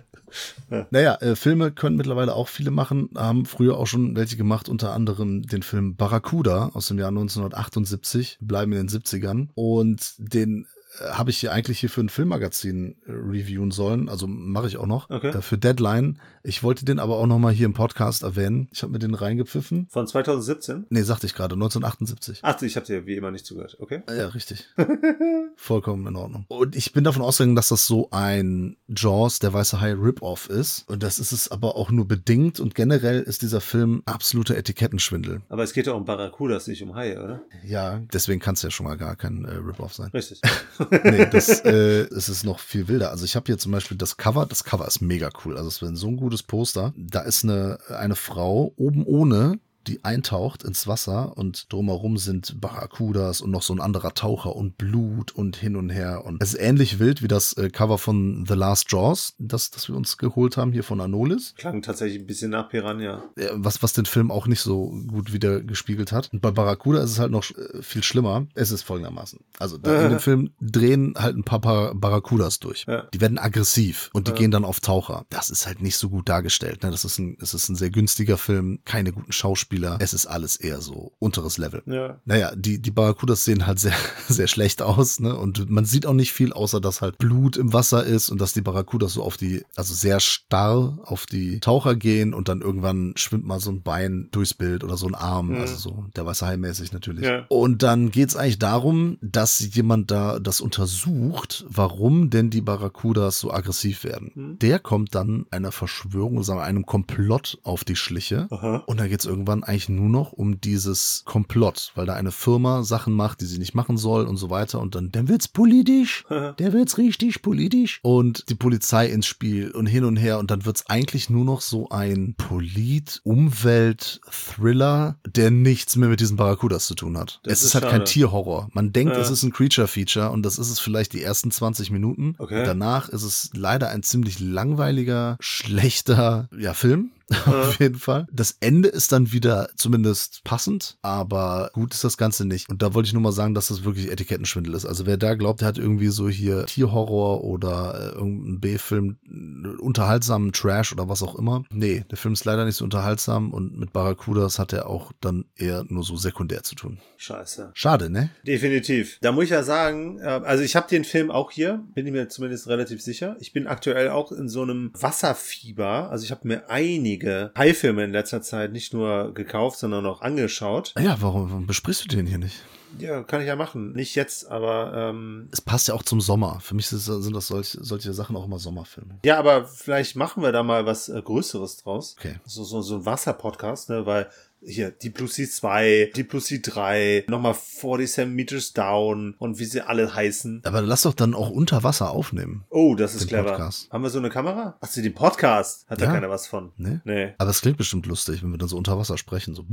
Naja, äh, Filme können mittlerweile auch viele machen, haben früher auch schon welche gemacht, unter anderem den Film Barracuda aus dem Jahr 1978, bleiben in den 70ern. Und den habe ich hier eigentlich hier für ein Filmmagazin äh, reviewen sollen, also mache ich auch noch, Okay. äh, für Deadline. Ich wollte den aber auch noch mal hier im Podcast erwähnen. Ich habe mir den reingepfiffen. Von 2017? Nee, sagte ich gerade, 1978. Ach, ich habe dir wie immer nicht zugehört, okay? Ja, richtig. [LAUGHS] Vollkommen in Ordnung. Und ich bin davon ausgegangen, dass das so ein Jaws, der weiße Hai Rip-Off ist. Und das ist es aber auch nur bedingt. Und generell ist dieser Film absoluter Etikettenschwindel. Aber es geht ja um Barracudas, nicht um Haie, oder? Ja, deswegen kann es ja schon mal gar kein äh, Rip-Off sein. Richtig. [LAUGHS] nee, das äh, es ist noch viel wilder. Also ich habe hier zum Beispiel das Cover. Das Cover ist mega cool. Also es ist so ein gutes Poster. Da ist eine, eine Frau oben ohne die eintaucht ins Wasser und drumherum sind Barracudas und noch so ein anderer Taucher und Blut und hin und her. Und es ist ähnlich wild wie das äh, Cover von The Last Jaws, das, das wir uns geholt haben hier von Anolis. Klang tatsächlich ein bisschen nach Piranha. Äh, was, was den Film auch nicht so gut wieder gespiegelt hat. Und bei Barracuda ist es halt noch äh, viel schlimmer. Es ist folgendermaßen. Also da in dem [LAUGHS] Film drehen halt ein paar Bar Barracudas durch. Die werden aggressiv und die gehen dann auf Taucher. Das ist halt nicht so gut dargestellt. Ne? Das ist ein, es ist ein sehr günstiger Film, keine guten Schauspieler. Es ist alles eher so unteres Level. Ja. Naja, die, die Barracudas sehen halt sehr, [LAUGHS] sehr schlecht aus, ne? Und man sieht auch nicht viel, außer dass halt Blut im Wasser ist und dass die Barracudas so auf die, also sehr starr auf die Taucher gehen und dann irgendwann schwimmt mal so ein Bein durchs Bild oder so ein Arm, Mhm. also so der weiße Hai mäßig natürlich. Ja. Und dann geht's eigentlich darum, dass jemand da das untersucht, warum denn die Barracudas so aggressiv werden. Mhm. Der kommt dann einer Verschwörung, sagen wir, einem Komplott auf die Schliche. Aha. Und da geht's irgendwann eigentlich nur noch um dieses Komplott, weil da eine Firma Sachen macht, die sie nicht machen soll und so weiter. Und dann, dann wird's politisch. [LAUGHS] Der wird's richtig politisch. Und die Polizei ins Spiel und hin und her. Und dann wird's eigentlich nur noch so ein Polit-Umwelt-Thriller, der nichts mehr mit diesen Barracudas zu tun hat. Das es ist ist, halt kein schade. Tierhorror. Man denkt, Ja. es ist ein Creature-Feature und das ist es vielleicht die ersten 20 Minuten. Okay. Danach ist es leider ein ziemlich langweiliger, schlechter ja, Film. [LAUGHS] Auf jeden Fall. Das Ende ist dann wieder zumindest passend, aber gut ist das Ganze nicht. Und da wollte ich nur mal sagen, dass das wirklich Etikettenschwindel ist. Also wer da glaubt, der hat irgendwie so hier Tierhorror oder äh, irgendeinen B-Film, unterhaltsamen Trash oder was auch immer. Nee, der Film ist leider nicht so unterhaltsam und mit Barracudas hat er auch dann eher nur so sekundär zu tun. Scheiße. Schade, ne? Definitiv. Da muss ich ja sagen, äh, also ich habe den Film auch hier, bin ich mir zumindest relativ sicher. Ich bin aktuell auch in so einem Wasserfieber. Also ich habe mir einige Haifilme in letzter Zeit nicht nur gekauft, sondern auch angeschaut. Ja, warum, warum besprichst du den hier nicht? Ja, kann ich ja machen. Nicht jetzt, aber ähm, Es passt ja auch zum Sommer. Für mich sind das solche, solche Sachen auch immer Sommerfilme. ja, aber vielleicht machen wir da mal was äh, Größeres draus. Okay. So, so, so ein Wasserpodcast, ne? Weil hier Deep Blue Sea 2, Deep Blue Sea 3, nochmal 47 Meters Down und wie sie alle heißen. Aber lass doch dann auch unter Wasser aufnehmen. Oh, das ist clever. Podcast. Haben wir so eine Kamera? Ach den Podcast. Hat da Ja. keiner was von. Ne? Nee. Aber es klingt bestimmt lustig, wenn wir dann so unter Wasser sprechen. So.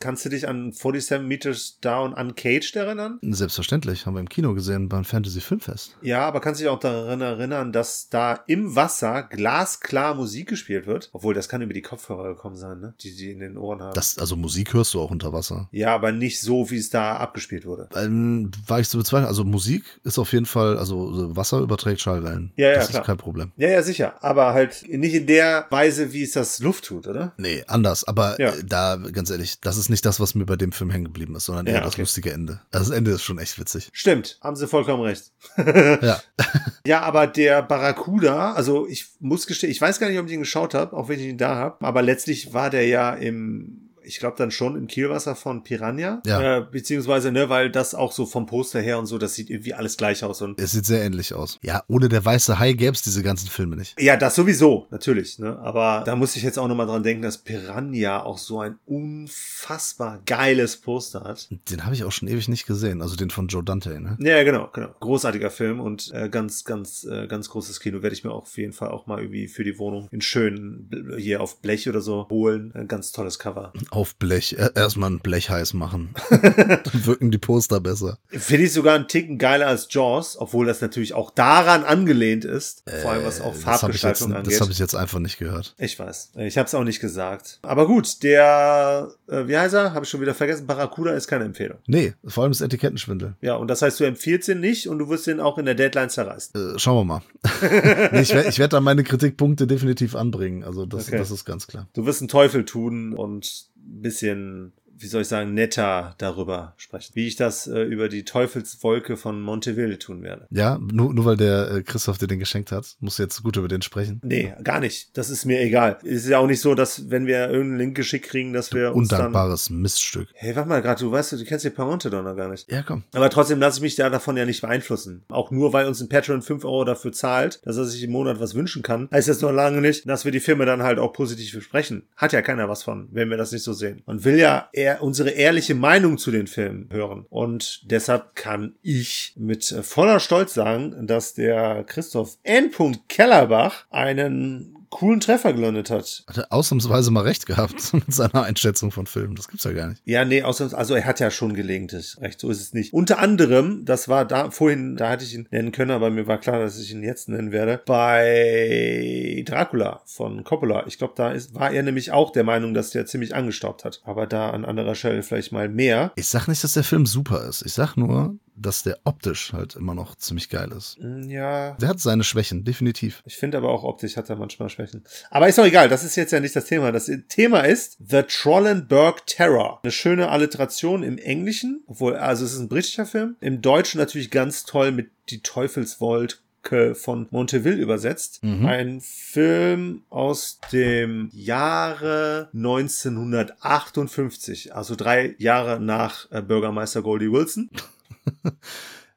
Kannst du dich an 47 Meters Down Uncaged erinnern? Selbstverständlich, haben wir im Kino gesehen beim Fantasy Filmfest. Ja, aber kannst du dich auch daran erinnern, dass da im Wasser glasklar Musik gespielt wird? Obwohl, das kann über die Kopfhörer gekommen sein, ne? Die die in den Ohren haben. Das, also Musik hörst du auch unter Wasser. ja, aber nicht so, wie es da abgespielt wurde. Ähm, war ich zu bezweifeln. Also Musik ist auf jeden Fall, also so Wasser überträgt Schallwellen. Ja, ja, das klar. ist kein Problem. Ja, ja, sicher. Aber halt nicht in der Weise, wie es das Luft tut, oder? Nee, anders. Aber Ja. da, ganz ehrlich, das ist nicht das, was mir bei dem Film hängen geblieben ist, sondern eher Ja, das okay. lustige Ende. Also das Ende ist schon echt witzig. Stimmt, haben sie vollkommen recht. [LAUGHS] Ja. [LAUGHS] Ja, aber der Barracuda, also ich muss gestehen, ich weiß gar nicht, ob ich ihn geschaut habe, auch wenn ich ihn da habe, aber letztlich war der ja im, ich glaube dann schon im Kielwasser von Piranha. Ja. Äh, beziehungsweise, ne, weil das auch so vom Poster her und so, das sieht irgendwie alles gleich aus. Und Es sieht sehr ähnlich aus. Ja, ohne der weiße Hai gäbe es diese ganzen Filme nicht. ja, das sowieso, natürlich, ne? Aber da muss ich jetzt auch nochmal dran denken, dass Piranha auch so ein unfassbar geiles Poster hat. Den habe ich auch schon ewig nicht gesehen. Also den von Joe Dante, ne? Ja, genau, genau. Großartiger Film und äh, ganz, ganz, äh, ganz großes Kino. Werde ich mir auch auf jeden Fall auch mal irgendwie für die Wohnung in schönen, hier auf Blech oder so holen. Ein ganz tolles Cover. Auf Blech. Er- Erstmal ein Blech heiß machen. [LAUGHS] Dann wirken die Poster besser. Finde ich sogar einen Ticken geiler als Jaws, obwohl das natürlich auch daran angelehnt ist. Vor allem was auch Äh, das habe ich, jetzt- Farbgestaltung das angeht. hab ich jetzt einfach nicht gehört. Ich weiß. Ich habe es auch nicht gesagt. Aber gut, der, äh, wie heißt er? Habe ich schon wieder vergessen. Barracuda ist keine Empfehlung. Nee, vor allem das Etikettenschwindel. Ja, und das heißt, du empfiehlst ihn nicht und du wirst ihn auch in der Deadline zerreißen. Äh, schauen wir mal. [LAUGHS] nee, ich werde ich werd da meine Kritikpunkte definitiv anbringen. Also das, Okay. das ist ganz klar. Du wirst einen Teufel tun und bisschen, wie soll ich sagen, netter darüber sprechen. Wie ich das äh, über die Teufelswolke von Monteville tun werde. Ja, nur, nur weil der äh, Christoph dir den geschenkt hat, musst du jetzt gut über den sprechen. Nee, gar nicht. Das ist mir egal. Es ist ja auch nicht so, dass wenn wir irgendeinen Link geschickt kriegen, dass wir uns dann... Undankbares Miststück. Hey, warte mal gerade, du weißt, du kennst die Paronte doch noch gar nicht. Ja, komm. Aber trotzdem lasse ich mich da davon ja nicht beeinflussen. Auch nur, weil uns ein Patreon 5 Euro dafür zahlt, dass er sich im Monat was wünschen kann, heißt das noch lange nicht, dass wir die Filme dann halt auch positiv besprechen. Hat ja keiner was von, wenn wir das nicht so sehen. Man will ja eher unsere ehrliche Meinung zu den Filmen hören. Und deshalb kann ich mit äh, voller Stolz sagen, dass der Christoph N. Kellerbach einen coolen Treffer gelandet hat. Hat er ausnahmsweise mal recht gehabt [LAUGHS] mit seiner Einschätzung von Filmen. Das gibt's ja gar nicht. Ja, nee, außer, also er hat ja schon gelegentlich recht, so ist es nicht. Unter anderem, das war da vorhin, da hatte ich ihn nennen können, aber mir war klar, dass ich ihn jetzt nennen werde, bei Dracula von Coppola. Ich glaube, da ist, war er nämlich auch der Meinung, dass der ziemlich angestaubt hat. Aber da an anderer Stelle vielleicht mal mehr. Ich sag nicht, dass der Film super ist. Ich sag nur, dass der optisch halt immer noch ziemlich geil ist. Hm, Ja, Der hat seine Schwächen, definitiv. Ich finde aber auch optisch hat er manchmal Schwächen. Aber ist doch egal, das ist jetzt ja nicht das Thema. Das Thema ist The Trollenberg Terror. Eine schöne Alliteration im Englischen, obwohl, also es ist ein britischer Film. Im Deutschen natürlich ganz toll mit Die Teufelswolke von Monteville übersetzt. Mhm. Ein Film aus dem Jahre 1958, also drei Jahre nach äh, Bürgermeister Goldie Wilson.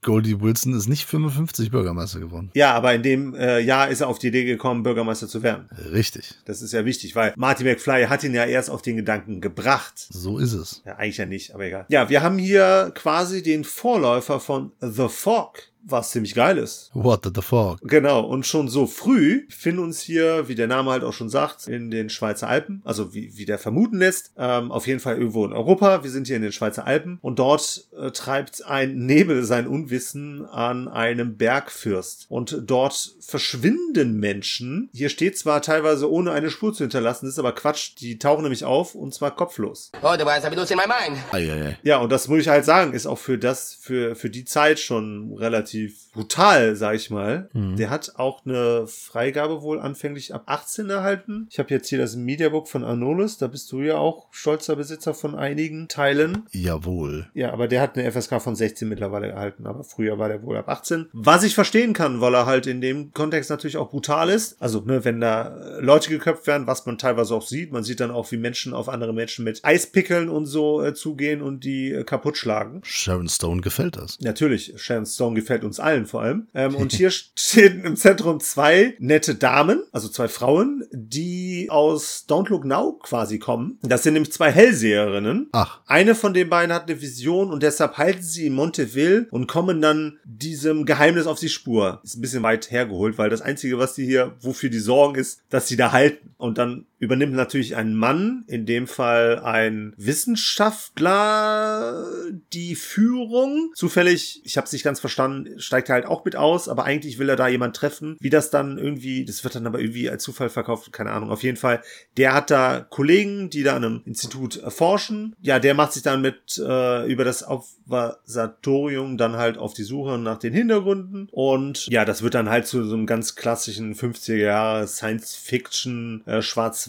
Goldie Wilson ist nicht 55 Bürgermeister geworden. Ja, aber in dem äh, Jahr ist er auf die Idee gekommen, Bürgermeister zu werden. Richtig. Das ist ja wichtig, weil Marty McFly hat ihn ja erst auf den Gedanken gebracht. So ist es. Ja, eigentlich ja nicht, aber egal. Ja, wir haben hier quasi den Vorläufer von The Fog, was ziemlich geil ist. What the fuck? Genau, und schon so früh finden uns hier, wie der Name halt auch schon sagt, in den Schweizer Alpen, also wie, wie der vermuten lässt, ähm, auf jeden Fall irgendwo in Europa. Wir sind hier in den Schweizer Alpen und dort äh, treibt ein Nebel sein Unwissen an einem Bergfürst. Und dort verschwinden Menschen. Hier steht zwar teilweise ohne eine Spur zu hinterlassen, ist aber Quatsch. Die tauchen nämlich auf und zwar kopflos. Oh, the words have been losing my mind. Ja, und das muss ich halt sagen, ist auch für das, für, für die Zeit schon relativ brutal, sag ich mal. Der hat auch eine Freigabe wohl anfänglich ab 18 erhalten. Ich habe jetzt hier das Mediabook von Arnolis, da bist du ja auch stolzer Besitzer von einigen Teilen. Jawohl. Ja, aber der hat eine FSK von 16 mittlerweile erhalten, aber früher war der wohl ab 18. Was ich verstehen kann, weil er halt in dem Kontext natürlich auch brutal ist. Also, ne, wenn da äh, Leute geköpft werden, was man teilweise auch sieht. Man sieht dann auch, wie Menschen auf andere Menschen mit Eispickeln und so äh, zugehen und die äh, kaputt schlagen. Sharon Stone gefällt das. Natürlich, Sharon Stone gefällt uns allen vor allem. Ähm, und [LAUGHS] hier stehen im Zentrum zwei nette Damen, also zwei Frauen, die aus Don't Look Now quasi kommen. Das sind nämlich zwei Hellseherinnen. Ach. Eine von den beiden hat eine Vision und deshalb halten sie in Monteville und kommen dann diesem Geheimnis auf die Spur. Ist ein bisschen weit hergeholt, weil das Einzige, was die hier, wofür die sorgen, ist, dass sie da halten. Und dann übernimmt natürlich ein Mann, in dem Fall ein Wissenschaftler, die Führung. Zufällig, ich habe es nicht ganz verstanden, steigt er halt auch mit aus, aber eigentlich will er da jemand treffen. Wie das dann irgendwie, das wird dann aber irgendwie als Zufall verkauft, keine Ahnung. Auf jeden Fall, der hat da Kollegen, die da an einem Institut erforschen. Ja, der macht sich dann mit äh, über das Observatorium dann halt auf die Suche nach den Hintergründen. Und ja, das wird dann halt zu so einem ganz klassischen 50er Jahre Science-Fiction, äh,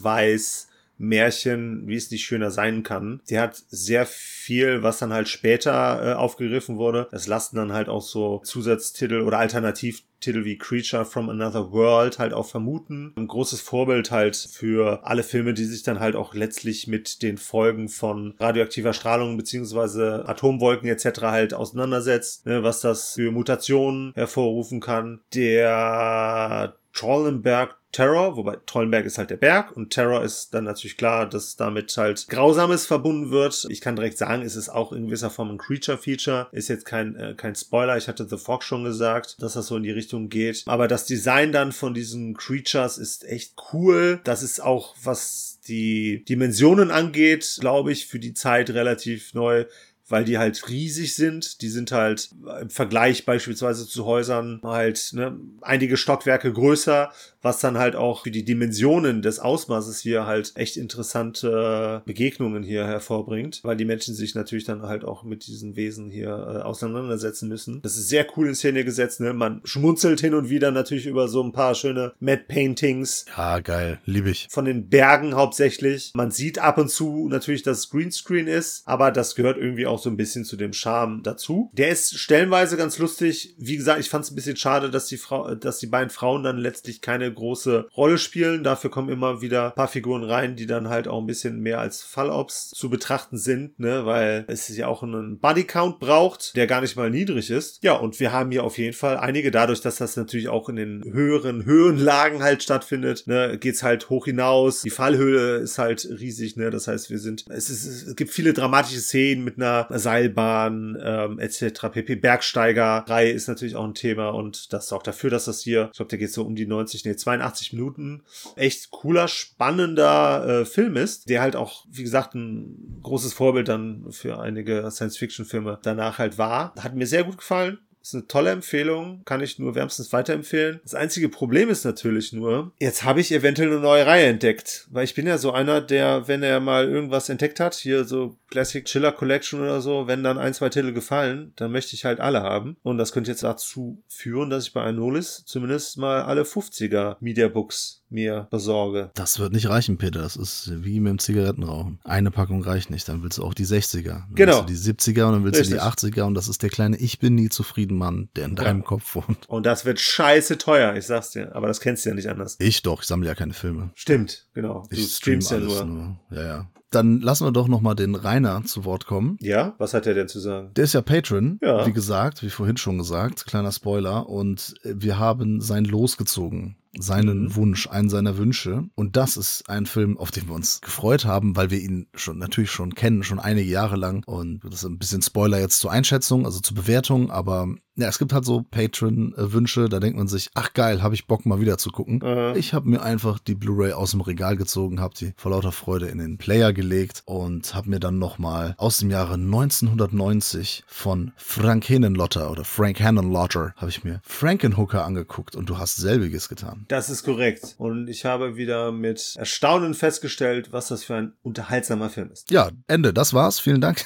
Schwarz-Weiß Märchen, wie es nicht schöner sein kann. Die hat sehr viel, was dann halt später äh, aufgegriffen wurde. Es lassen dann halt auch so Zusatztitel oder Alternativtitel wie Creature from Another World halt auch vermuten. Ein großes Vorbild halt für alle Filme, die sich dann halt auch letztlich mit den Folgen von radioaktiver Strahlung beziehungsweise Atomwolken etc. halt auseinandersetzt, ne, was das für Mutationen hervorrufen kann. Der Trollenberg Terror, wobei Trollenberg ist halt der Berg und Terror ist dann natürlich klar, dass damit halt Grausames verbunden wird. Ich kann direkt sagen, es ist auch in gewisser Form ein Creature-Feature. Ist jetzt kein, äh, kein Spoiler. Ich hatte The Fox schon gesagt, dass das so in die Richtung geht. Aber das Design dann von diesen Creatures ist echt cool. Das ist auch, was die Dimensionen angeht, glaube ich, für die Zeit relativ neu weil die halt riesig sind. Die sind halt im Vergleich beispielsweise zu Häusern halt ne, einige Stockwerke größer, was dann halt auch für die Dimensionen des Ausmaßes hier halt echt interessante Begegnungen hier hervorbringt, weil die Menschen sich natürlich dann halt auch mit diesen Wesen hier äh, auseinandersetzen müssen. Das ist sehr cool in Szene gesetzt. Ne? Man schmunzelt hin und wieder natürlich über so ein paar schöne Matte Paintings. Ja, geil, liebe ich. Von den Bergen hauptsächlich. Man sieht ab und zu natürlich, dass es Greenscreen ist, aber das gehört irgendwie auch so ein bisschen zu dem Charme dazu. Der ist stellenweise ganz lustig. Wie gesagt, ich fand es ein bisschen schade, dass die Frau, dass die beiden Frauen dann letztlich keine große Rolle spielen. Dafür kommen immer wieder paar Figuren rein, die dann halt auch ein bisschen mehr als Fallops zu betrachten sind, ne, weil es ja auch einen Bodycount braucht, der gar nicht mal niedrig ist. Ja, und wir haben hier auf jeden Fall einige, dadurch, dass das natürlich auch in den höheren Höhenlagen halt stattfindet, ne, geht's halt hoch hinaus. Die Fallhöhe ist halt riesig, ne, das heißt, wir sind, es ist, es gibt viele dramatische Szenen mit einer Seilbahn, ähm, etc. pp. Bergsteigerei ist natürlich auch ein Thema und das sorgt dafür, dass das hier, ich glaube, der geht so um die 90, nee, 82 Minuten, echt cooler, spannender äh, Film ist, der halt auch, wie gesagt, ein großes Vorbild dann für einige Science-Fiction-Filme danach halt war. Hat mir sehr gut gefallen. Ist eine tolle Empfehlung, kann ich nur wärmstens weiterempfehlen. Das einzige Problem ist natürlich nur, jetzt habe ich eventuell eine neue Reihe entdeckt, weil ich bin ja so einer, der, wenn er mal irgendwas entdeckt hat, hier so Classic Chiller Collection oder so, wenn dann ein, zwei Titel gefallen, dann möchte ich halt alle haben. Und das könnte jetzt dazu führen, dass ich bei Anolis zumindest mal alle 50er Media Books mir besorge. Das wird nicht reichen, Peter. Das ist wie mit dem Zigarettenrauchen. Eine Packung reicht nicht. Dann willst du auch die 60er. Dann genau. Willst du die 70er und dann willst Richtig. du die 80er. Und das ist der kleine Ich bin nie zufrieden Mann, der in deinem ja. Kopf wohnt. Und das wird scheiße teuer, ich sag's dir. Aber das kennst du ja nicht anders. Ich doch. Ich sammle ja keine Filme. Stimmt, genau. Du ich streamst ja nur. nur. Ja, ja dann lassen wir doch noch mal den Rainer zu Wort kommen. Ja, was hat er denn zu sagen? Der ist ja Patron, ja. wie gesagt, wie vorhin schon gesagt, kleiner Spoiler. Und wir haben sein Los gezogen seinen mhm. Wunsch, einen seiner Wünsche. Und das ist ein Film, auf den wir uns gefreut haben, weil wir ihn schon natürlich schon kennen, schon einige Jahre lang. Und das ist ein bisschen Spoiler jetzt zur Einschätzung, also zur Bewertung, aber ja, es gibt halt so Patron-Wünsche, da denkt man sich, ach geil, habe ich Bock mal wieder zu gucken. Mhm. Ich habe mir einfach die Blu-ray aus dem Regal gezogen, habe die vor lauter Freude in den Player gelegt und habe mir dann nochmal aus dem Jahre 1990 von Frank Henenlotter oder Frank Henenlotter habe ich mir Frankenhooker angeguckt und du hast selbiges getan. Das ist korrekt. Und ich habe wieder mit Erstaunen festgestellt, was das für ein unterhaltsamer Film ist. Ja, Ende. Das war's. Vielen Dank.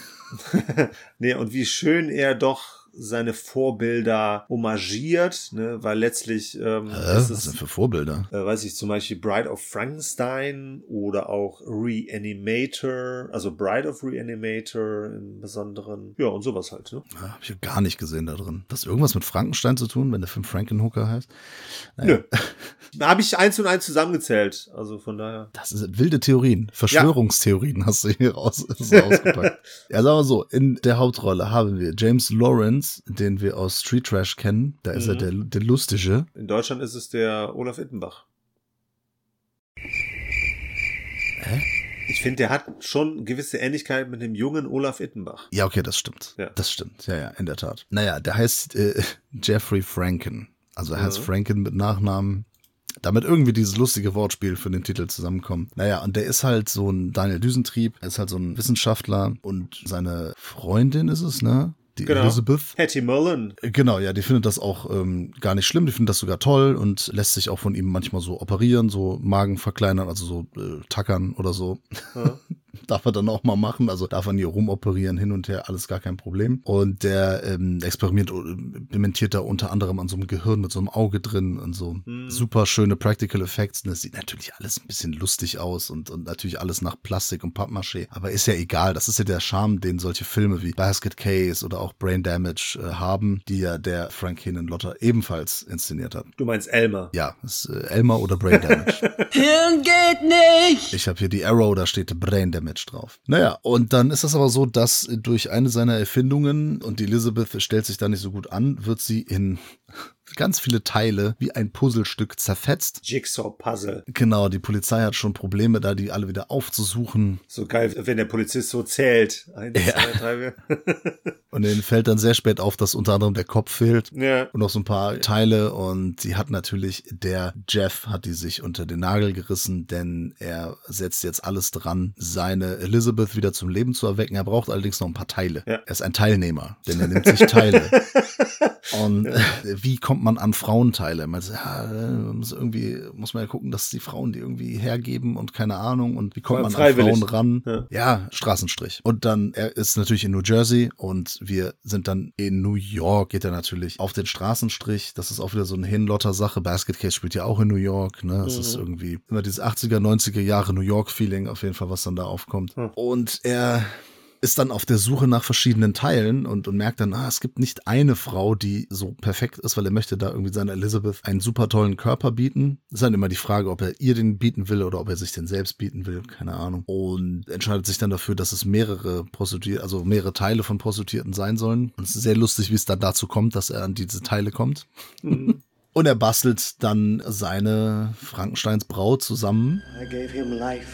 [LAUGHS] nee, und wie schön er doch seine Vorbilder homagiert, ne, weil letztlich ähm, Hä? ist es, was sind für Vorbilder? Äh, weiß ich zum Beispiel Bride of Frankenstein oder auch Reanimator, also Bride of Reanimator im Besonderen, ja und sowas halt. Ne? Ja, Habe ich gar nicht gesehen da drin. Das irgendwas mit Frankenstein zu tun, wenn der Film Frankenhooker heißt? Naja. Nö. Da habe ich eins und eins zusammengezählt, also von daher. Das sind wilde Theorien, Verschwörungstheorien ja. hast du hier raus, rausgepackt. [LAUGHS] ja, sagen wir so, in der Hauptrolle haben wir James Lauren Grant, den wir aus Street Trash kennen. Da ist er Mhm. der, der Lustige. In Deutschland ist es der Olaf Ittenbach. Hä? Ich finde, der hat schon gewisse Ähnlichkeit mit dem jungen Olaf Ittenbach. Ja, okay, das stimmt. Ja. Das stimmt. Ja, ja, in der Tat. Naja, der heißt äh, [LAUGHS] Jeffrey Franken. Also er heißt Mhm. Franken mit Nachnamen. Damit irgendwie dieses lustige Wortspiel für den Titel zusammenkommt. Naja, und der ist halt so ein Daniel Düsentrieb, er ist halt so ein Wissenschaftler und seine Freundin ist es, ne? Die Genau. Elizabeth. Hattie Mullen. Genau, ja, die findet das auch ähm, gar nicht schlimm, die findet das sogar toll und lässt sich auch von ihm manchmal so operieren, so Magen verkleinern, also so äh, tackern oder so. Ja. [LAUGHS] darf er dann auch mal machen, also darf er hier rumoperieren, hin und her, alles gar kein Problem. Und der ähm, experimentiert, implementiert da unter anderem an so einem Gehirn mit so einem Auge drin und so Mhm. super schöne Practical Effects. Und das sieht natürlich alles ein bisschen lustig aus und, und natürlich alles nach Plastik und Pappmaché. Aber ist ja egal, das ist ja der Charme, den solche Filme wie Basket Case oder auch Brain Damage äh, haben, die ja der Frank Lotter ebenfalls inszeniert hat. Du meinst Elmer. Ja, ist äh, Elmer oder Brain Damage. [LAUGHS] Hirn geht nicht! Ich habe hier die Arrow, da steht Brain Damage drauf. Naja, und dann ist es aber so, dass durch eine seiner Erfindungen, und die Elizabeth stellt sich da nicht so gut an, wird sie in ganz viele Teile wie ein Puzzlestück zerfetzt. Jigsaw-Puzzle. Genau, die Polizei hat schon Probleme, da die alle wieder aufzusuchen. So geil, wenn der Polizist so zählt. Eins, zwei, drei. [LAUGHS] Und denen fällt dann sehr spät auf, dass unter anderem der Kopf fehlt. ja. und noch so ein paar Teile und sie hat natürlich, der Jeff hat die sich unter den Nagel gerissen, denn er setzt jetzt alles dran, seine Elizabeth wieder zum Leben zu erwecken. Er braucht allerdings noch ein paar Teile. Ja. Er ist ein Teilnehmer, denn er nimmt sich Teile. [LAUGHS] Und äh, wie kommt man an Frauenteile? Man sagt, ja, äh, muss irgendwie muss man ja gucken, dass die Frauen die irgendwie hergeben und keine Ahnung und wie kommt man an. Frauen ran? Ja. Ja, Straßenstrich. Und dann, er ist natürlich in New Jersey und wir sind dann in New York, geht er natürlich auf den Straßenstrich. Das ist auch wieder so eine Hinlotter-Sache. Basket Case spielt ja auch in New York, ne? Es ist irgendwie immer dieses 80er, 90er Jahre New York-Feeling auf jeden Fall, was dann da aufkommt. Und er ist dann auf der Suche nach verschiedenen Teilen und, und merkt dann, ah, es gibt nicht eine Frau, die so perfekt ist, weil er möchte da irgendwie seiner Elizabeth einen super tollen Körper bieten. Ist dann immer die Frage, ob er ihr den bieten will oder ob er sich den selbst bieten will, keine Ahnung. Und entscheidet sich dann dafür, dass es mehrere Prostituierte, also mehrere Teile von Prostituierten sein sollen. Und es ist sehr lustig, wie es dann dazu kommt, dass er an diese Teile kommt. [LAUGHS] Und er bastelt dann seine Frankensteins Braut zusammen. I gave him life.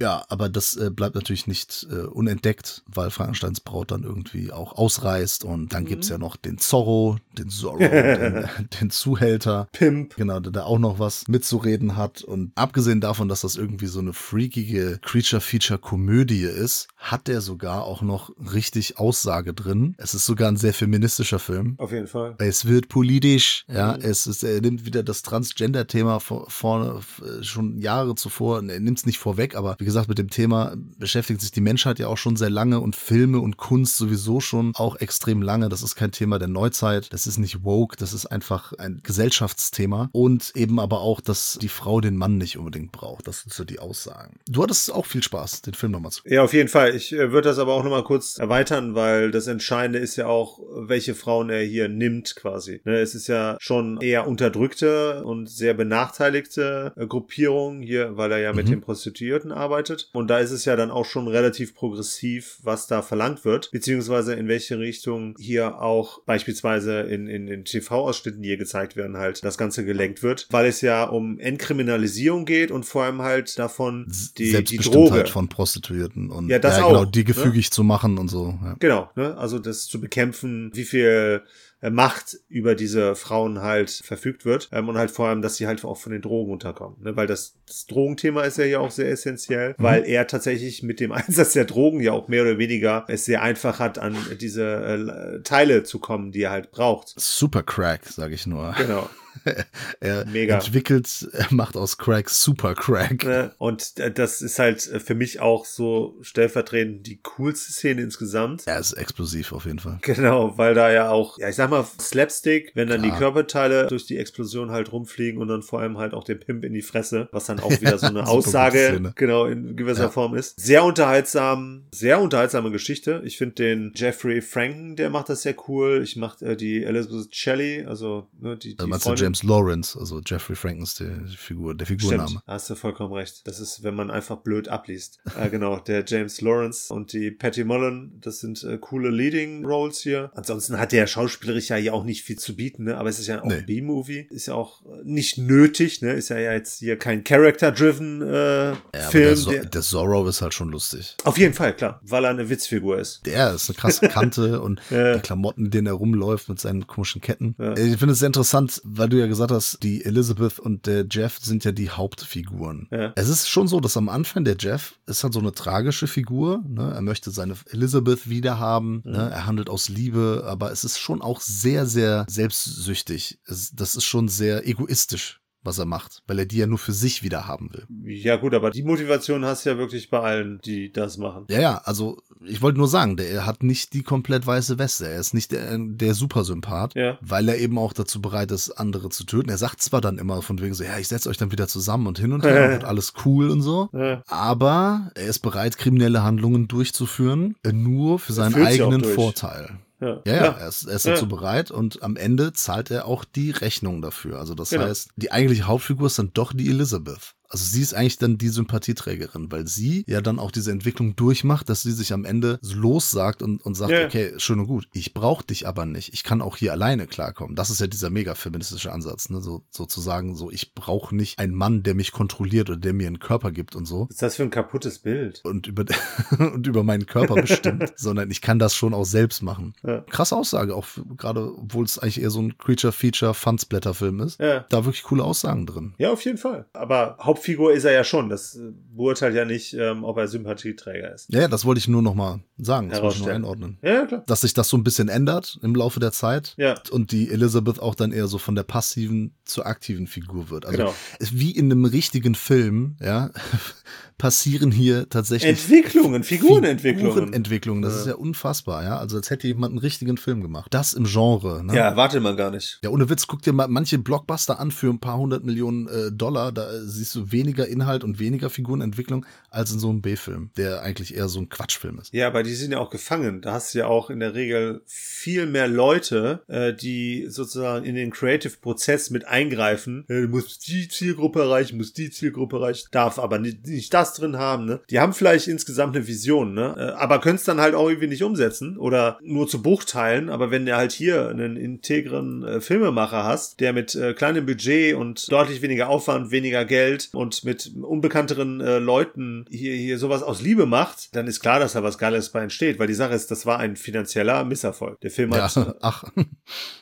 Ja, aber das äh, bleibt natürlich nicht äh, unentdeckt, weil Frankensteins Braut dann irgendwie auch ausreißt und dann gibt's ja noch den Zorro, den Zorro, den, [LAUGHS] den Zuhälter. Pimp. Genau, der da auch noch was mitzureden hat. Und abgesehen davon, dass das irgendwie so eine freakige Creature-Feature-Komödie ist, hat der sogar auch noch richtig Aussage drin. Es ist sogar ein sehr feministischer Film. Auf jeden Fall. Es wird politisch, ja, es ist, er nimmt wieder das Transgender-Thema vor- vorne äh, schon Jahre zuvor, er nimmt es nicht vorweg, aber wie gesagt, mit dem Thema beschäftigt sich die Menschheit ja auch schon sehr lange und Filme und Kunst sowieso schon auch extrem lange. Das ist kein Thema der Neuzeit, das ist nicht woke, das ist einfach ein Gesellschaftsthema und eben aber auch, dass die Frau den Mann nicht unbedingt braucht. Das sind so die Aussagen. Du hattest auch viel Spaß, den Film nochmal zu Ja, auf jeden Fall. Ich äh, würde das aber auch nochmal kurz erweitern, weil das Entscheidende ist ja auch, welche Frauen er hier nimmt quasi. Ne, es ist ja schon eher unterdrückte und sehr benachteiligte äh, Gruppierung hier, weil er ja mit Mhm. den Prostituierten arbeitet. Und da ist es ja dann auch schon relativ progressiv, was da verlangt wird, beziehungsweise in welche Richtung hier auch beispielsweise in, in den TV-Ausschnitten, die hier gezeigt werden, halt das Ganze gelenkt wird, weil es ja um Entkriminalisierung geht und vor allem halt davon die, die Droge. von Prostituierten und Ja, das genau, auch, die ne? gefügig zu machen und so. Ja. Genau, ne? also das zu bekämpfen, wie viel Macht über diese Frauen halt verfügt wird ähm, und halt vor allem, dass sie halt auch von den Drogen unterkommen, ne? weil das, das Drogenthema ist ja hier auch sehr essentiell, Mhm. weil er tatsächlich mit dem [LAUGHS] Einsatz der Drogen ja auch mehr oder weniger es sehr einfach hat, an diese äh, Teile zu kommen, die er halt braucht. Super Crack, sage ich nur. Genau. [LAUGHS] Er Mega. entwickelt, er macht aus Crack Super Crack. Ne? Und äh, das ist halt äh, für mich auch so stellvertretend die coolste Szene insgesamt. Er ist explosiv auf jeden Fall. Genau, weil da ja auch, ja, ich sag mal, Slapstick, wenn dann Klar. die Körperteile durch die Explosion halt rumfliegen und dann vor allem halt auch der Pimp in die Fresse, was dann auch wieder so [LAUGHS] eine Aussage, genau, in gewisser Ja. Form ist. Sehr unterhaltsam, sehr unterhaltsame Geschichte. Ich finde den Jeffrey Franken, der macht das sehr cool. Ich mach äh, die Elizabeth Shelley, also ne, die, die Also Freundin James Lawrence, also Jeffrey Frankens, die Figur, der Figurname. Stimmt, hast du vollkommen recht. Das ist, wenn man einfach blöd abliest. äh, [LAUGHS] genau, der James Lawrence und die Patty Mullen, das sind äh, coole Leading Roles hier. Ansonsten hat der schauspielerisch ja hier auch nicht viel zu bieten, ne? aber es ist ja auch Nee. ein B-Movie. Ist ja auch äh, nicht nötig, ne? Ist ja jetzt hier kein Character-driven äh, Ja, Film. der, so der, der Zorro ist halt schon lustig. auf jeden Fall, klar, weil er eine Witzfigur ist. Der ist eine krasse [LAUGHS] Kante und Ja. die Klamotten, in denen er rumläuft mit seinen komischen Ketten. Ja. Ich finde es sehr interessant, weil du ja gesagt hast, die Elizabeth und der Jeff sind ja die Hauptfiguren. Ja. Es ist schon so, dass am Anfang der Jeff ist halt so eine tragische Figur. Ne? Er möchte seine Elizabeth wiederhaben. Mhm. Ne? Er handelt aus Liebe, aber es ist schon auch sehr, sehr selbstsüchtig. Es, das ist schon sehr egoistisch was er macht, weil er die ja nur für sich wieder haben will. Ja gut, aber die Motivation hast du ja wirklich bei allen, die das machen. Ja, ja, also ich wollte nur sagen, der hat nicht die komplett weiße Weste. Er ist nicht der, der Supersympath, Ja. weil er eben auch dazu bereit ist, andere zu töten. Er sagt zwar dann immer von wegen so, ja, ich setze euch dann wieder zusammen und hin und her, [LAUGHS] und alles cool und so. Ja. Aber er ist bereit, kriminelle Handlungen durchzuführen, nur für seinen eigenen. Vorteil. Ja, Ja, ja, er ist, er ist Ja. dazu bereit und am Ende zahlt er auch die Rechnung dafür. Also das Genau. heißt, die eigentliche Hauptfigur ist dann doch die Elizabeth. Also sie ist eigentlich dann die Sympathieträgerin, weil sie ja dann auch diese Entwicklung durchmacht, dass sie sich am Ende lossagt und, und sagt, Ja. okay, schön und gut, ich brauche dich aber nicht. Ich kann auch hier alleine klarkommen. Das ist ja dieser mega feministische Ansatz, ne? so, sozusagen so, ich brauche nicht einen Mann, der mich kontrolliert oder der mir einen Körper gibt und so Was ist das für ein kaputtes Bild? und über, [LAUGHS] und über meinen Körper bestimmt, [LAUGHS] sondern ich kann das schon auch selbst machen. Ja. Krasse Aussage, auch gerade, obwohl es eigentlich eher so ein Creature-Feature-Fun-Splatter-Film ist. Ja. Da wirklich coole Aussagen drin. Ja, auf jeden Fall. Aber Hauptfigur ist er ja schon. Das äh, beurteilt ja nicht, ähm, ob er Sympathieträger ist. Ja, das wollte ich nur noch mal sagen, das wollte ich nur einordnen. Ja, klar. Dass sich das so ein bisschen ändert im Laufe der Zeit Ja. und die Elizabeth auch dann eher so von der passiven zur aktiven Figur wird. Also Genau. wie in einem richtigen Film, ja, [LAUGHS] passieren hier tatsächlich Entwicklungen, Figurenentwicklungen. Figurenentwicklungen. Das Ja. ist ja unfassbar, ja. Also als hätte jemand einen richtigen Film gemacht. Das im Genre, ne? Ja, erwartet man gar nicht. Ja, ohne Witz, guck dir mal manche Blockbuster an für ein paar hundert Millionen äh, Dollar. Da äh, siehst du weniger Inhalt und weniger Figurenentwicklung als in so einem B-Film, der eigentlich eher so ein Quatschfilm ist. Ja, aber die sind ja auch gefangen. Da hast du ja auch in der Regel viel mehr Leute, äh, die sozusagen in den Creative-Prozess mit eingreifen. Du musst die Zielgruppe erreichen, musst die Zielgruppe erreichen, darf aber nicht, nicht das drin haben. Ne? Die haben vielleicht insgesamt eine Vision, ne? äh, aber können es dann halt auch irgendwie nicht umsetzen oder nur zu Bruchteilen. Aber wenn du halt hier einen integren äh, Filmemacher hast, der mit äh, kleinem Budget und deutlich weniger Aufwand, weniger Geld und mit unbekannteren äh, Leuten hier, hier sowas aus Liebe macht, dann ist klar, dass da was Geiles bei entsteht, weil die Sache ist, das war ein finanzieller Misserfolg. Der Film hat Ja, [LAUGHS] ach,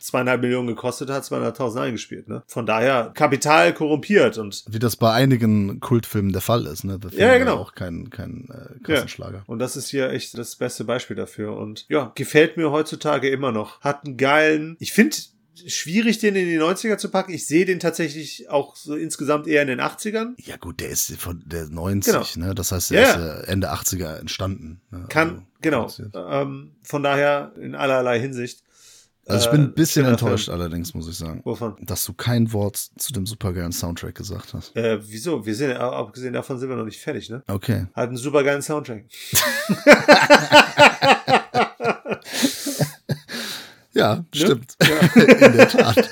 zweieinhalb Millionen gekostet, hat 200.000 eingespielt. Ne? Von daher Kapital korrumpiert und wie das bei einigen Kultfilmen der Fall ist, ne? Ja, war genau. Auch kein, kein äh, Kassenschlager. Und das ist hier echt das beste Beispiel dafür. Und ja, gefällt mir heutzutage immer noch. Hat einen geilen, ich finde schwierig, den in die 90er zu packen. Ich sehe den tatsächlich auch so insgesamt eher in den 80ern. Ja, gut, der ist von der 90, ne? Das heißt, der ja. ist äh, Ende 80er entstanden. Ne? Kann, Also, genau. Ähm, von daher in allerlei Hinsicht. Also ich bin ein Äh, bisschen schöner enttäuscht Film. allerdings, muss ich sagen. Wovon? Dass du kein Wort zu dem supergeilen Soundtrack gesagt hast. Äh, wieso? Wir sind, ja- abgesehen davon sind wir noch nicht fertig, ne? Okay. Hat einen super geilen Soundtrack. [LAUGHS] [LAUGHS] Ja, stimmt. [LAUGHS] In der Tat.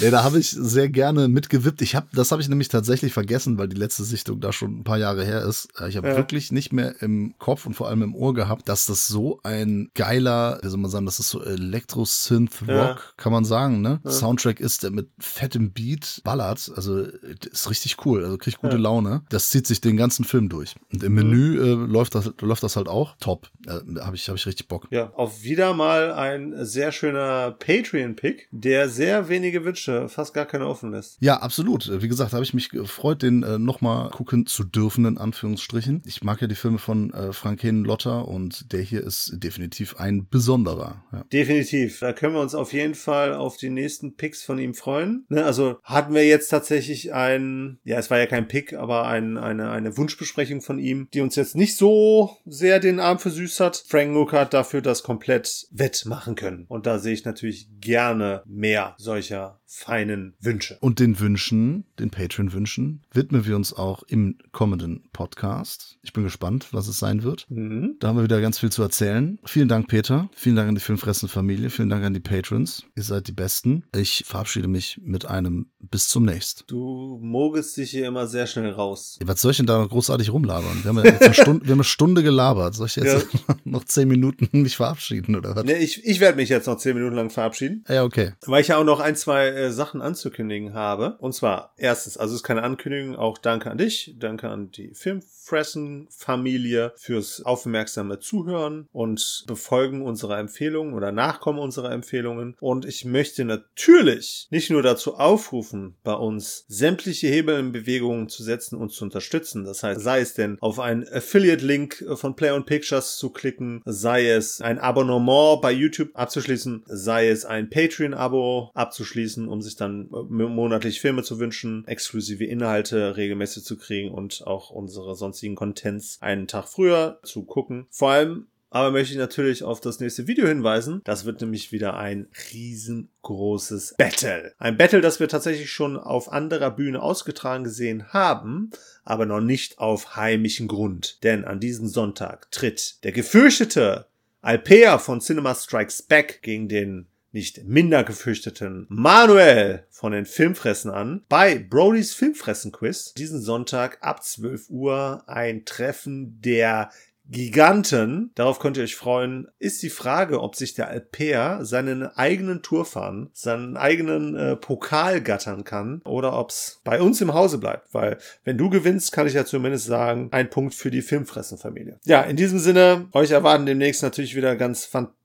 Nee, da habe ich sehr gerne mitgewippt. Ich habe, das habe ich nämlich tatsächlich vergessen, weil die letzte Sichtung da schon ein paar Jahre her ist. Äh, Ich habe Ja. wirklich nicht mehr im Kopf und vor allem im Ohr gehabt, dass das so ein geiler, wie soll man sagen, das ist so Elektro-Synth-Rock, Ja. kann man sagen, ne? Soundtrack ist, der mit fettem Beat ballert. Also ist richtig cool. Also kriegt gute Ja. Laune. Das zieht sich den ganzen Film durch. Und im Menü äh, läuft, das, läuft das halt auch. Top. Äh, habe ich, hab ich richtig Bock. Ja, auf wieder mal ein sehr schöner Patreon-Pick, der sehr wenige Wünsche, fast gar keine offen lässt. Ja, absolut. Wie gesagt, habe ich mich gefreut, den äh, nochmal gucken zu dürfen, in Anführungsstrichen. Ich mag ja die Filme von äh, Frank Lotter und der hier ist definitiv ein besonderer. Ja. Definitiv. Da können wir uns auf jeden Fall auf die nächsten Picks von ihm freuen. Ne, also hatten wir jetzt tatsächlich ein, ja, es war ja kein Pick, aber ein, eine, eine Wunschbesprechung von ihm, die uns jetzt nicht so sehr den Arm versüßt hat. Frank Nook hat dafür das komplett wettmachen können. Und da sehe ich natürlich gerne mehr solcher feinen Wünsche. Und den Wünschen, den Patreon-Wünschen, widmen wir uns auch im kommenden Podcast. Ich bin gespannt, was es sein wird. Mhm. Da haben wir wieder ganz viel zu erzählen. Vielen Dank, Peter. Vielen Dank an die Filmfressen-Familie. Vielen Dank an die Patrons. Ihr seid die Besten. Ich verabschiede mich mit einem bis zum nächsten. Du mogelst dich hier immer sehr schnell raus. Was soll ich denn da noch großartig rumlabern? Wir haben ja jetzt eine [LAUGHS] Stunde, wir haben eine Stunde gelabert. Soll ich jetzt [LAUGHS] noch zehn Minuten mich verabschieden oder was? Nee, ich, ich werde mich jetzt noch zehn Minuten lang verabschieden. Ja, okay. Weil ich ja auch noch ein, zwei äh, Sachen anzukündigen habe. Und zwar, erstens, also es ist keine Ankündigung, auch danke an dich, danke an die Filmfressen-Familie fürs aufmerksame Zuhören und Befolgen unserer Empfehlungen oder Nachkommen unserer Empfehlungen. Und ich möchte natürlich nicht nur dazu aufrufen, bei uns sämtliche Hebel in Bewegung zu setzen und zu unterstützen. Das heißt, sei es denn auf einen Affiliate-Link von Play on Pictures zu klicken, sei es ein Abonnement bei YouTube abzuschließen, sei es ein Patreon-Abo abzuschließen, um sich dann äh, monatlich Filme zu wünschen, exklusive Inhalte regelmäßig zu kriegen und auch unsere sonstigen Contents einen Tag früher zu gucken. Vor allem aber möchte ich natürlich auf das nächste Video hinweisen. Das wird nämlich wieder ein riesengroßes Battle. Ein Battle, das wir tatsächlich schon auf anderer Bühne ausgetragen gesehen haben, aber noch nicht auf heimischen Grund. Denn an diesem Sonntag tritt der gefürchtete Alpea von Cinema Strikes Back gegen den nicht minder gefürchteten Manuel von den Filmfressen an bei Brodys Filmfressen Quiz. Diesen Sonntag ab 12 Uhr ein Treffen der Giganten, darauf könnt ihr euch freuen, ist die Frage, ob sich der Alper seinen eigenen Tour fahren, seinen eigenen äh, Pokal gattern kann oder ob es bei uns im Hause bleibt. Weil wenn du gewinnst, kann ich ja zumindest sagen, ein Punkt für die Filmfressenfamilie. Ja, in diesem Sinne, euch erwarten demnächst natürlich wieder ganz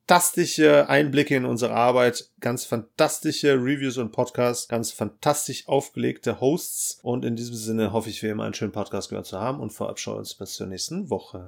fantastische Einblicke in unsere Arbeit, ganz fantastische Reviews und Podcasts, ganz fantastisch aufgelegte Hosts. Und in diesem Sinne hoffe ich, wie immer einen schönen Podcast gehört zu haben und verabscheue uns bis zur nächsten Woche.